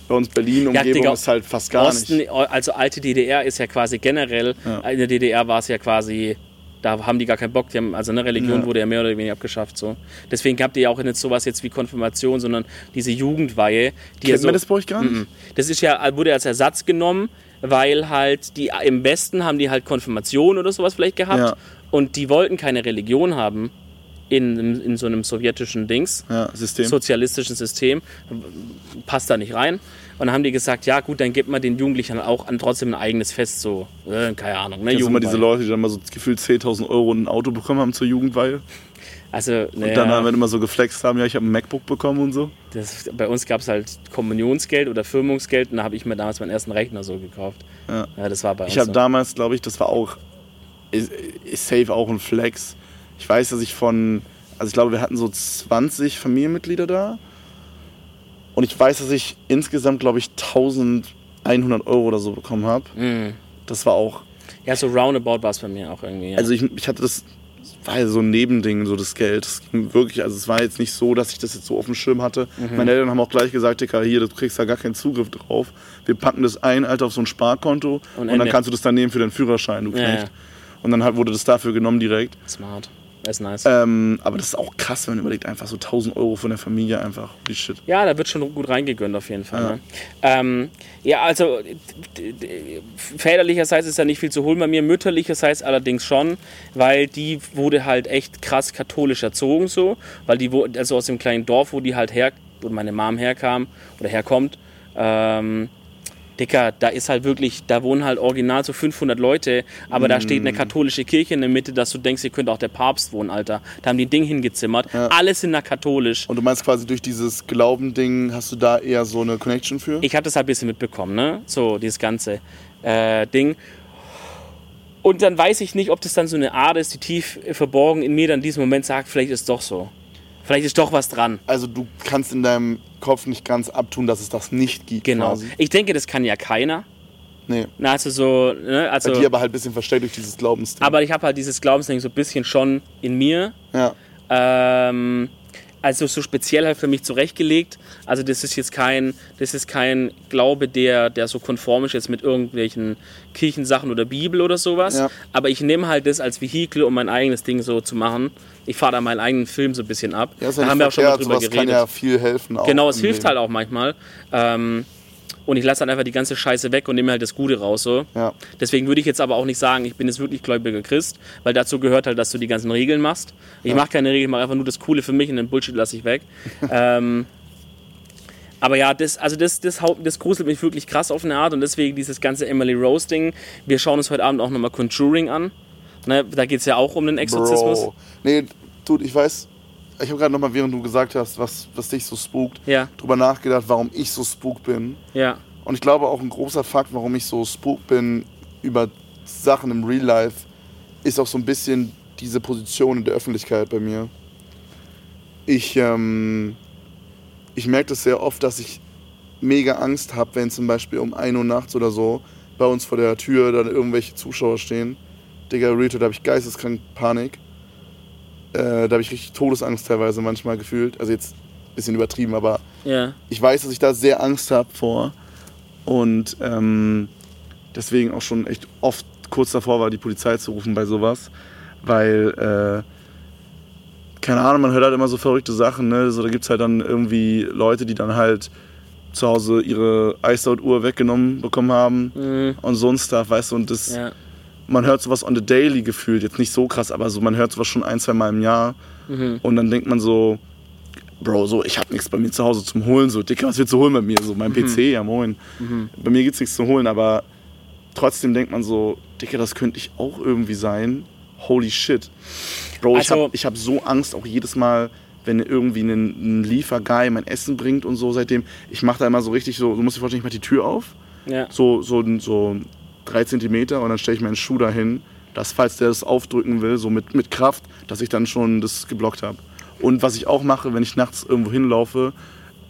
bei uns Berlin Ja, Umgebung Digga, ist halt fast gar Osten, nicht. also alte DDR ist ja quasi generell, Ja. in der DDR war es ja quasi, da haben die gar keinen Bock, die haben, also eine Religion Ja. wurde ja mehr oder weniger abgeschafft. So. Deswegen habt ihr ja auch nicht sowas jetzt wie Konfirmation, sondern diese Jugendweihe. Die ja Kennt so, man das bei euch gar nicht? Mhm. Das ist ja, wurde als Ersatz genommen, weil halt die im Westen haben die halt Konfirmation oder sowas vielleicht gehabt Ja. und die wollten keine Religion haben in, in so einem sowjetischen Dings Ja, System. sozialistischen System, passt da nicht rein. Und dann haben die gesagt, ja gut, dann gibt man den Jugendlichen auch an, trotzdem ein eigenes Fest, so, äh, keine Ahnung. Ne, immer diese. Leute, die dann mal so gefühlt 10.000 Euro und ein Auto bekommen haben zur Jugendweihe? Also, Und naja, dann haben immer so geflext haben, ja, ich habe ein MacBook bekommen und so. das, bei uns gab es halt Kommunionsgeld oder Firmungsgeld und da habe ich mir damals meinen ersten Rechner so gekauft. Ja. Ja, das war bei uns Ich habe so. damals, glaube ich, das war auch, ist, ist safe auch ein Flex. Ich weiß, dass ich von, also ich glaube, wir hatten so 20 Familienmitglieder da. Und ich weiß, dass ich insgesamt, glaube ich, 1100 Euro oder so bekommen habe. Mhm. Das war auch, Ja, so roundabout war es bei mir auch irgendwie. Ja. also ich, ich hatte das, war ja so ein Nebending, so das Geld. Das ging wirklich, also es war jetzt nicht so, dass ich das jetzt so auf dem Schirm hatte. Mhm. Meine Eltern haben auch gleich gesagt, Dicker, hier, du kriegst da gar keinen Zugriff drauf. Wir packen das ein, Alter, auf so ein Sparkonto und, dann Ende. kannst du das dann nehmen für deinen Führerschein, du Ja, ja. Und dann halt wurde das dafür genommen direkt. Smart. Ist nice. Ähm, aber das ist auch krass, wenn man überlegt, einfach so 1000 Euro von der Familie einfach. Wie shit. Ja, da wird schon gut reingegönnt auf jeden Fall. Ja. Ne? Ähm, ja, also väterlicherseits ist da nicht viel zu holen bei mir, mütterlicherseits allerdings schon, weil die wurde halt echt krass katholisch erzogen so, weil die, wo- also aus dem kleinen Dorf, wo die halt her, wo meine Mom herkam oder herkommt, ähm, Dicker, da ist halt wirklich, da wohnen halt original so 500 Leute, aber da steht eine katholische Kirche in der Mitte, dass du denkst, hier könnte auch der Papst wohnen, Alter. Da haben die ein Ding hingezimmert. Alles sind da katholisch. Und du meinst quasi durch dieses Glauben-Ding hast du da eher so eine Connection für? ich habe das halt ein bisschen mitbekommen, ne? So, dieses ganze äh, Ding. Und dann weiß ich nicht, ob das dann so eine Art ist, die tief verborgen in mir dann in diesem Moment sagt, vielleicht ist doch so. Vielleicht ist doch was dran. also du kannst in deinem Kopf nicht ganz abtun, dass es das nicht gibt. Genau. Quasi. Ich denke, das kann ja keiner. Nee. Na, also so, ne? Also, Bei dir aber halt ein bisschen versteckt durch dieses Glaubensding. aber ich habe halt dieses Glaubensding so ein bisschen schon in mir. ja. Ähm, also so speziell halt für mich zurechtgelegt. Also das ist jetzt kein, das ist kein Glaube, der, der so konform ist jetzt mit irgendwelchen Kirchensachen oder Bibel oder sowas. Ja. Aber ich nehme halt das als Vehikel, um mein eigenes Ding so zu machen. Ich fahre da meinen eigenen Film so ein bisschen ab. ja da ja haben wir auch schon mal drüber geredet. kann ja viel helfen. Auch Genau, es hilft Leben. halt auch manchmal. Ähm, und ich lasse dann einfach die ganze Scheiße weg und nehme halt das Gute raus. So. Ja. Deswegen würde ich jetzt aber auch nicht sagen, ich bin jetzt wirklich gläubiger Christ, weil dazu gehört halt, dass du die ganzen Regeln machst. Ich mache keine Regeln, ich mache einfach nur das Coole für mich und den Bullshit lasse ich weg. ähm, aber ja, das, also das, das, das gruselt mich wirklich krass auf eine Art und deswegen dieses ganze Emily Rose Ding. Wir schauen uns heute Abend auch nochmal Conjuring an. Ne, da geht es ja auch um den Exorzismus. Bro. Nee, dude, ich weiß, ich habe gerade nochmal, während du gesagt hast, was, was dich so spookt, Ja, drüber nachgedacht, warum ich so spook bin. ja, Und ich glaube auch ein großer Fakt, warum ich so spook bin über Sachen im Real Life, ist auch so ein bisschen diese Position in der Öffentlichkeit bei mir. Ich, ähm, ich merke das sehr oft, dass ich mega Angst habe, wenn zum Beispiel um 1 Uhr nachts oder so bei uns vor der Tür dann irgendwelche Zuschauer stehen. Digga, da habe ich geisteskrank Panik. Äh, da habe ich richtig Todesangst teilweise manchmal gefühlt. Also jetzt ein bisschen übertrieben, aber ja. ich weiß, dass ich da sehr Angst habe vor. Und ähm, deswegen auch schon echt oft kurz davor war, die Polizei zu rufen bei sowas. Weil, äh, keine Ahnung, man hört halt immer so verrückte Sachen. Ne? So, da gibt es halt dann irgendwie Leute, die dann halt zu Hause ihre Iced-Out-Uhr weggenommen bekommen haben Mhm. und so ein Stuff, weißt du. Und das, ja. Man hört sowas on the daily gefühlt. Jetzt nicht so krass, aber so, man hört sowas schon ein, zwei Mal im Jahr. Mhm. Und dann denkt man so, Bro, so, ich hab nichts bei mir zu Hause zum Holen. So, Dicker, was willst du holen bei mir? So, mein PC, ja moin. Bei mir gibt's nichts zu holen, aber trotzdem denkt man so, Dicker, das könnte ich auch irgendwie sein. holy shit. Bro, ich Also- habe ich hab so Angst auch jedes Mal, wenn irgendwie ein, ein Lieferguy mein Essen bringt und so seitdem. Ich mache da immer so richtig so, du musst dir vorstellen, ich mache die Tür auf, Ja. so, so, so drei Zentimeter und dann stelle ich meinen Schuh dahin, dass falls der das aufdrücken will, so mit, mit Kraft, dass ich dann schon das geblockt habe. Und was ich auch mache, wenn ich nachts irgendwo hinlaufe,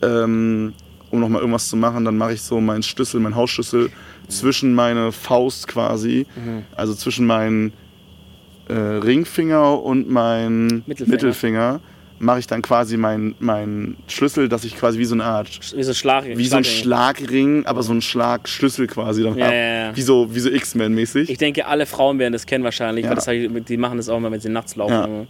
ähm, um nochmal irgendwas zu machen, dann mache ich so meinen Schlüssel, meinen Hausschlüssel zwischen meine Faust quasi, also zwischen meinen äh, Ringfinger und meinen Mittelfinger. Mittelfinger, mache ich dann quasi meinen mein Schlüssel, dass ich quasi wie so eine Art Wie so, Schlag, wie so ein Schlagring. Schlagring, aber so ein Schlagschlüssel quasi dann Ja, ja, ja. Wie so, wie so X-Men-mäßig. Ich denke, alle Frauen werden das kennen wahrscheinlich, Ja. weil das die machen das auch mal, wenn sie nachts laufen. Ja.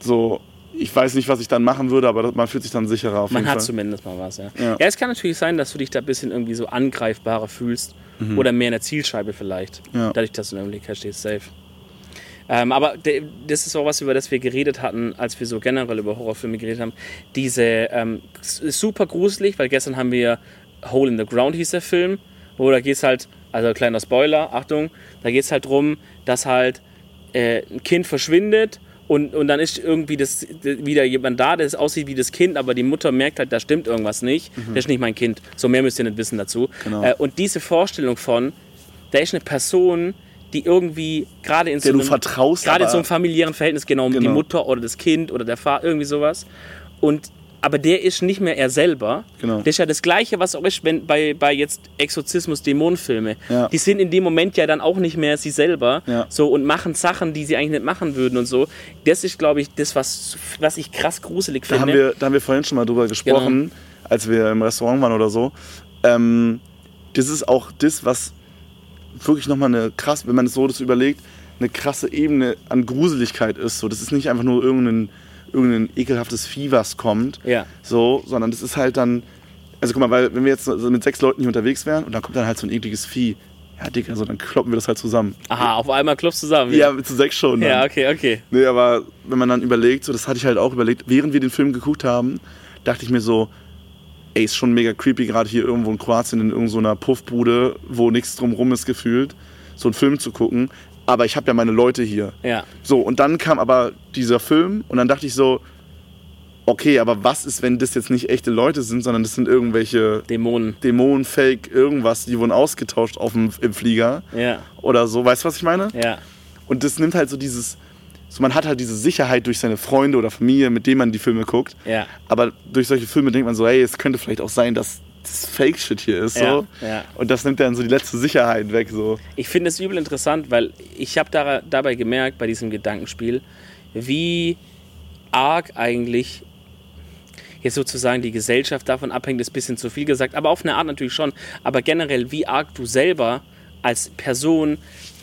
So, ich weiß nicht, was ich dann machen würde, aber man fühlt sich dann sicherer auf Man jeden hat Fall. zumindest mal was, ja. Ja. es kann natürlich sein, dass du dich da ein bisschen irgendwie so angreifbarer fühlst oder mehr in der Zielscheibe vielleicht. Mhm. Ja. Dadurch, dass du in der Öffentlichkeit stehst, safe. Ähm, aber das ist auch was, über das wir geredet hatten, als wir so generell über Horrorfilme geredet haben. Diese ähm, super gruselig, weil gestern haben wir Hole in the Ground hieß der Film, wo da geht's halt, also kleiner Spoiler, Achtung, da geht's halt drum, dass halt äh, ein Kind verschwindet und, und dann ist irgendwie das, wieder jemand da, der es aussieht wie das Kind, aber die Mutter merkt halt, da stimmt irgendwas nicht. Das ist nicht mein Kind. So mehr müsst ihr nicht wissen dazu. Genau. Äh, und diese Vorstellung von, da ist eine Person, die irgendwie gerade in so einem, vertraust, gerade in so einem familiären Verhältnis genau, die Genau. Mutter oder das Kind oder der Vater, irgendwie sowas. Und aber der ist nicht mehr er selber. Genau. Das ist ja das Gleiche, was auch ist, wenn bei, bei jetzt Exorzismus, Dämonenfilme. Ja. Die sind in dem Moment ja dann auch nicht mehr sie selber. Ja. So und machen Sachen, die sie eigentlich nicht machen würden und so. Das ist, glaube ich, das, was, was ich krass gruselig Da finde. haben, wir, da haben wir vorhin schon mal drüber gesprochen, Genau. als wir im Restaurant waren oder so. Ähm, das ist auch das, was wirklich nochmal eine krass, wenn man es so das überlegt, eine krasse Ebene an Gruseligkeit ist. So, das ist nicht einfach nur irgendein, irgendein ekelhaftes Vieh, was kommt, Ja. so, sondern das ist halt dann, also guck mal, weil wenn wir jetzt mit sechs Leuten hier unterwegs wären und dann kommt dann halt so ein ekliges Vieh, ja, Digga, so, dann kloppen wir das halt zusammen. Aha, auf einmal klopfst du zusammen. Ja, zu sechs schon. Dann. ja okay, okay. Nee, aber wenn man dann überlegt, so das hatte ich halt auch überlegt, während wir den Film geguckt haben, dachte ich mir so, ey, ist schon mega creepy, gerade hier irgendwo in Kroatien in irgendeiner Puffbude, wo nichts drumrum ist gefühlt, so einen Film zu gucken. Aber ich habe ja meine Leute hier. Ja. So, und dann kam aber dieser Film und dann dachte ich so, okay, aber was ist, wenn das jetzt nicht echte Leute sind, sondern das sind irgendwelche Dämonen. Dämonen, Fake, irgendwas, die wurden ausgetauscht auf dem, im Flieger Ja. oder so. Weißt du, was ich meine? Ja. Und das nimmt halt so dieses, so man hat halt diese Sicherheit durch seine Freunde oder Familie, mit denen man die Filme guckt. Ja. Aber durch solche Filme denkt man so, hey, es könnte vielleicht auch sein, dass das Fake-Shit hier ist. So. Ja, ja. Und das nimmt dann so die letzte Sicherheit weg. So. Ich finde es übel interessant, weil ich habe da, dabei gemerkt bei diesem Gedankenspiel, wie arg eigentlich jetzt sozusagen die Gesellschaft davon abhängt, ist ein bisschen zu viel gesagt, aber auf eine Art natürlich schon, aber generell, wie arg du selber als Person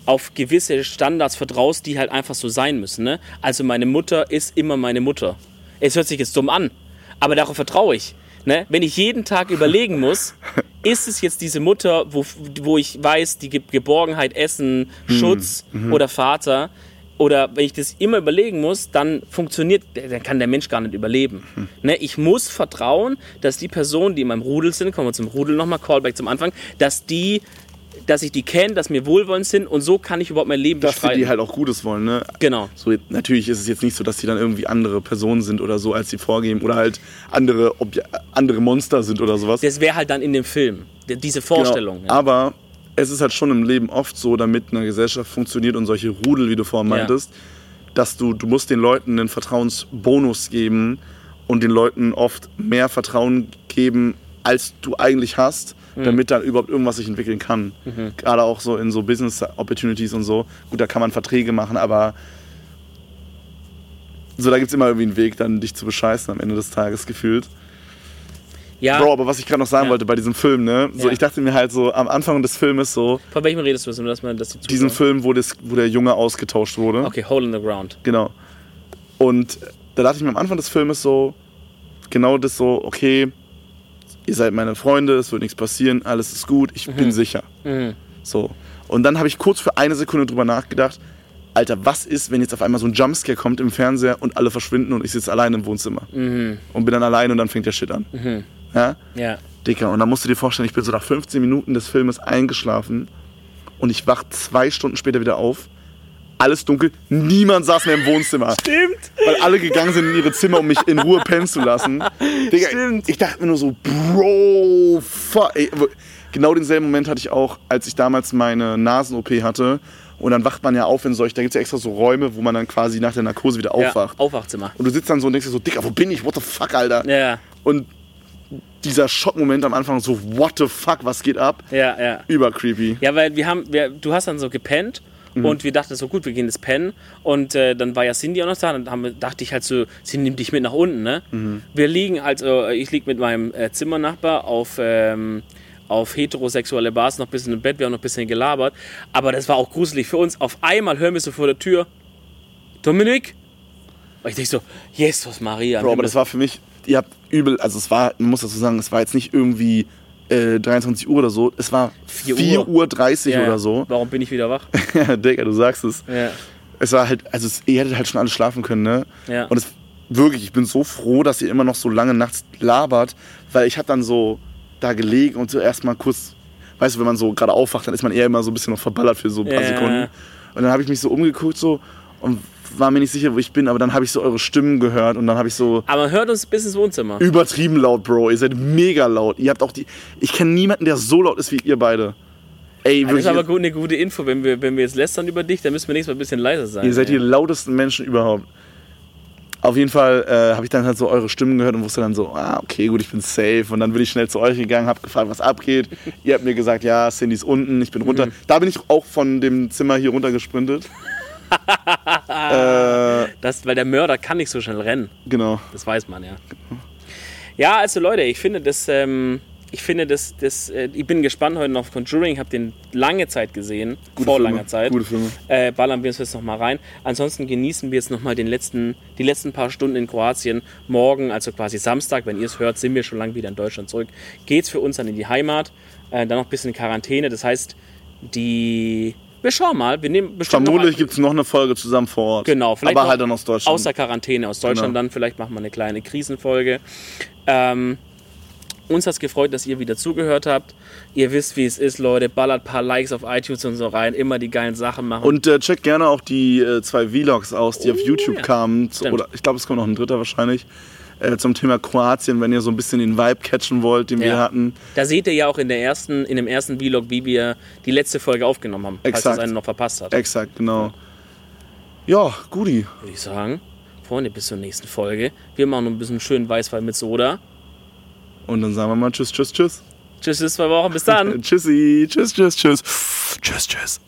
auf gewisse Standards vertraust, die halt einfach so sein müssen. Ne? Also meine Mutter ist immer meine Mutter. Es hört sich jetzt dumm an, aber darauf vertraue ich. Ne? Wenn ich jeden Tag überlegen muss, ist es jetzt diese Mutter, wo, wo ich weiß, die gibt Geborgenheit, Essen, Schutz oder Vater, oder wenn ich das immer überlegen muss, dann funktioniert, dann kann der Mensch gar nicht überleben. Ne? Ich muss vertrauen, dass die Personen, die in meinem Rudel sind, kommen wir zum Rudel nochmal, Callback zum Anfang, dass die, dass ich die kenne, dass mir wohlwollend sind und so kann ich überhaupt mein Leben Dass bestreiten. die halt auch Gutes wollen. Ne? genau. So, natürlich ist es jetzt nicht so, dass die dann irgendwie andere Personen sind oder so, als sie vorgeben. Oder halt andere, Obje andere Monster sind oder sowas. Das wäre halt dann in dem Film, die- diese Vorstellung. Genau. Aber es ist halt schon im Leben oft so, damit eine Gesellschaft funktioniert und solche Rudel, wie du vorhin Ja. meintest, dass du, du musst den Leuten einen Vertrauensbonus geben und den Leuten oft mehr Vertrauen geben, als du eigentlich hast, Mhm. damit da überhaupt irgendwas sich entwickeln kann. Gerade auch so in so Business Opportunities und so. Gut, da kann man Verträge machen, aber so, da gibt es immer irgendwie einen Weg, dann dich zu bescheißen am Ende des Tages gefühlt. ja, Bro, aber was ich gerade noch sagen Ja. wollte bei diesem Film, ne? So, Ja. ich dachte mir halt so am Anfang des Filmes so, von welchem redest du? Dass man, dass die diesen Zuschauer- Film, wo, das, wo der Junge ausgetauscht wurde. Okay, Hole in the Ground. Genau. Und da dachte ich mir am Anfang des Filmes so, genau das so, okay, ihr seid meine Freunde, es wird nichts passieren, alles ist gut, ich bin sicher. Mhm. So. Und dann habe ich kurz für eine Sekunde drüber nachgedacht, Alter, was ist, wenn jetzt auf einmal so ein Jumpscare kommt im Fernseher und alle verschwinden und ich sitze allein im Wohnzimmer Mhm. und bin dann allein und dann fängt der Shit an. Ja? Ja. Dicker, und dann musst du dir vorstellen, ich bin so nach 15 Minuten des Filmes eingeschlafen und ich wach zwei Stunden später wieder auf alles dunkel, niemand saß mehr im Wohnzimmer. Stimmt. Weil alle gegangen sind in ihre Zimmer, um mich in Ruhe pennen zu lassen. Digga, Stimmt. ich dachte mir nur so, Bro, fuck. Genau denselben Moment hatte ich auch, als ich damals meine Nasen-OP hatte. Und dann wacht man ja auf in solch, da gibt es ja extra so Räume, wo man dann quasi nach der Narkose wieder aufwacht. Ja, Aufwachzimmer. Und du sitzt dann so und denkst dir so, Digga, wo bin ich? What the fuck, Alter? Ja, Und dieser Schockmoment am Anfang so, what the fuck, was geht ab? ja, ja. Über creepy. Ja, weil wir haben, wir, du hast dann so gepennt Mhm. und wir dachten so, gut, wir gehen jetzt pennen. Und äh, dann war ja Cindy auch noch da. Dann haben dachte ich halt so, sie nimmt dich mit nach unten, ne? Mhm. Wir liegen, also ich liege mit meinem äh, Zimmernachbar auf, ähm, auf heterosexuelle Basis noch ein bisschen im Bett. Wir haben noch ein bisschen gelabert. Aber das war auch gruselig für uns. Auf einmal hören wir so vor der Tür, Dominik? Und ich denke so, Jesus Maria. Bro, aber das war für mich, ihr habt übel, also es war, man muss dazu sagen, es war jetzt nicht irgendwie äh, 23 Uhr oder so, es war 4 4 Uhr. Uhr 30 Ja, oder so. Warum bin ich wieder wach? Ja, Digga, du sagst es. Ja. Es war halt, also es, ihr hättet halt schon alle schlafen können, ne? Ja. Und es, wirklich, ich bin so froh, dass ihr immer noch so lange nachts labert, weil ich hab dann so da gelegen und so erstmal kurz, weißt du, wenn man so gerade aufwacht, dann ist man eher immer so ein bisschen noch verballert für so ein paar Ja. Sekunden. Und dann habe ich mich so umgeguckt so und war mir nicht sicher, wo ich bin, aber dann habe ich so eure Stimmen gehört und dann habe ich so Aber hört uns bis ins Wohnzimmer. übertrieben laut, Bro. Ihr seid mega laut. Ihr habt auch die. Ich kenne niemanden, der so laut ist wie ihr beide. Ey, Das ist aber gut, eine gute Info. Wenn wir, wenn wir jetzt lästern über dich, dann müssen wir nächstes Mal ein bisschen leiser sein. ihr seid die ey. lautesten Menschen überhaupt. Auf jeden Fall äh, habe ich dann halt so eure Stimmen gehört und wusste dann so, ah, okay, gut, ich bin safe. Und dann bin ich schnell zu euch gegangen, habe gefragt, was abgeht. ihr habt mir gesagt, ja, Cindy ist unten, ich bin runter. Da bin ich auch von dem Zimmer hier runter gesprintet. Äh, Das, weil der Mörder kann nicht so schnell rennen. genau. Das weiß man ja. Ja, also Leute, ich finde das, ähm, ich finde das, das äh, ich bin gespannt heute noch auf Conjuring. Ich habe den lange Zeit gesehen, Gute vor Filme, langer Zeit. Gute Filme. Äh, ballern wir uns jetzt noch mal rein. Ansonsten genießen wir jetzt noch mal den letzten, die letzten paar Stunden in Kroatien. Morgen, also quasi Samstag, wenn ihr es hört, sind wir schon lang wieder in Deutschland zurück. Geht's für uns dann in die Heimat, äh, dann noch ein bisschen Quarantäne. Das heißt, die, wir schauen mal. Wir nehmen bestimmt noch Vermutlich gibt es noch eine Folge zusammen vor Ort. Genau, vielleicht Aber halt dann aus Deutschland. Aus der Quarantäne aus Deutschland Genau. dann. Vielleicht machen wir eine kleine Krisenfolge. Ähm, uns hat es gefreut, dass ihr wieder zugehört habt. Ihr wisst, wie es ist, Leute. Ballert ein paar Likes auf iTunes und so rein. Immer die geilen Sachen machen. Und äh, checkt gerne auch die äh, zwei Vlogs aus, die auf YouTube Oh, ja. kamen. Stimmt. oder ich glaube, es kommt noch ein dritter wahrscheinlich. Äh, zum Thema Kroatien, wenn ihr so ein bisschen den Vibe catchen wollt, den wir Ja. hatten. da seht ihr ja auch in, der ersten, in dem ersten Vlog, wie wir die letzte Folge aufgenommen haben. Falls Exakt. das einen noch verpasst hat. Exakt, genau. Ja, Guti. Würde ich sagen. Freunde, bis zur nächsten Folge. Wir machen noch ein bisschen schönen Weißwein mit Soda. Und dann sagen wir mal Tschüss, Tschüss, Tschüss. Tschüss, bis zwei Wochen. Bis dann. Tschüssi. Tschüss, Tschüss, Tschüss. Tschüss, Tschüss.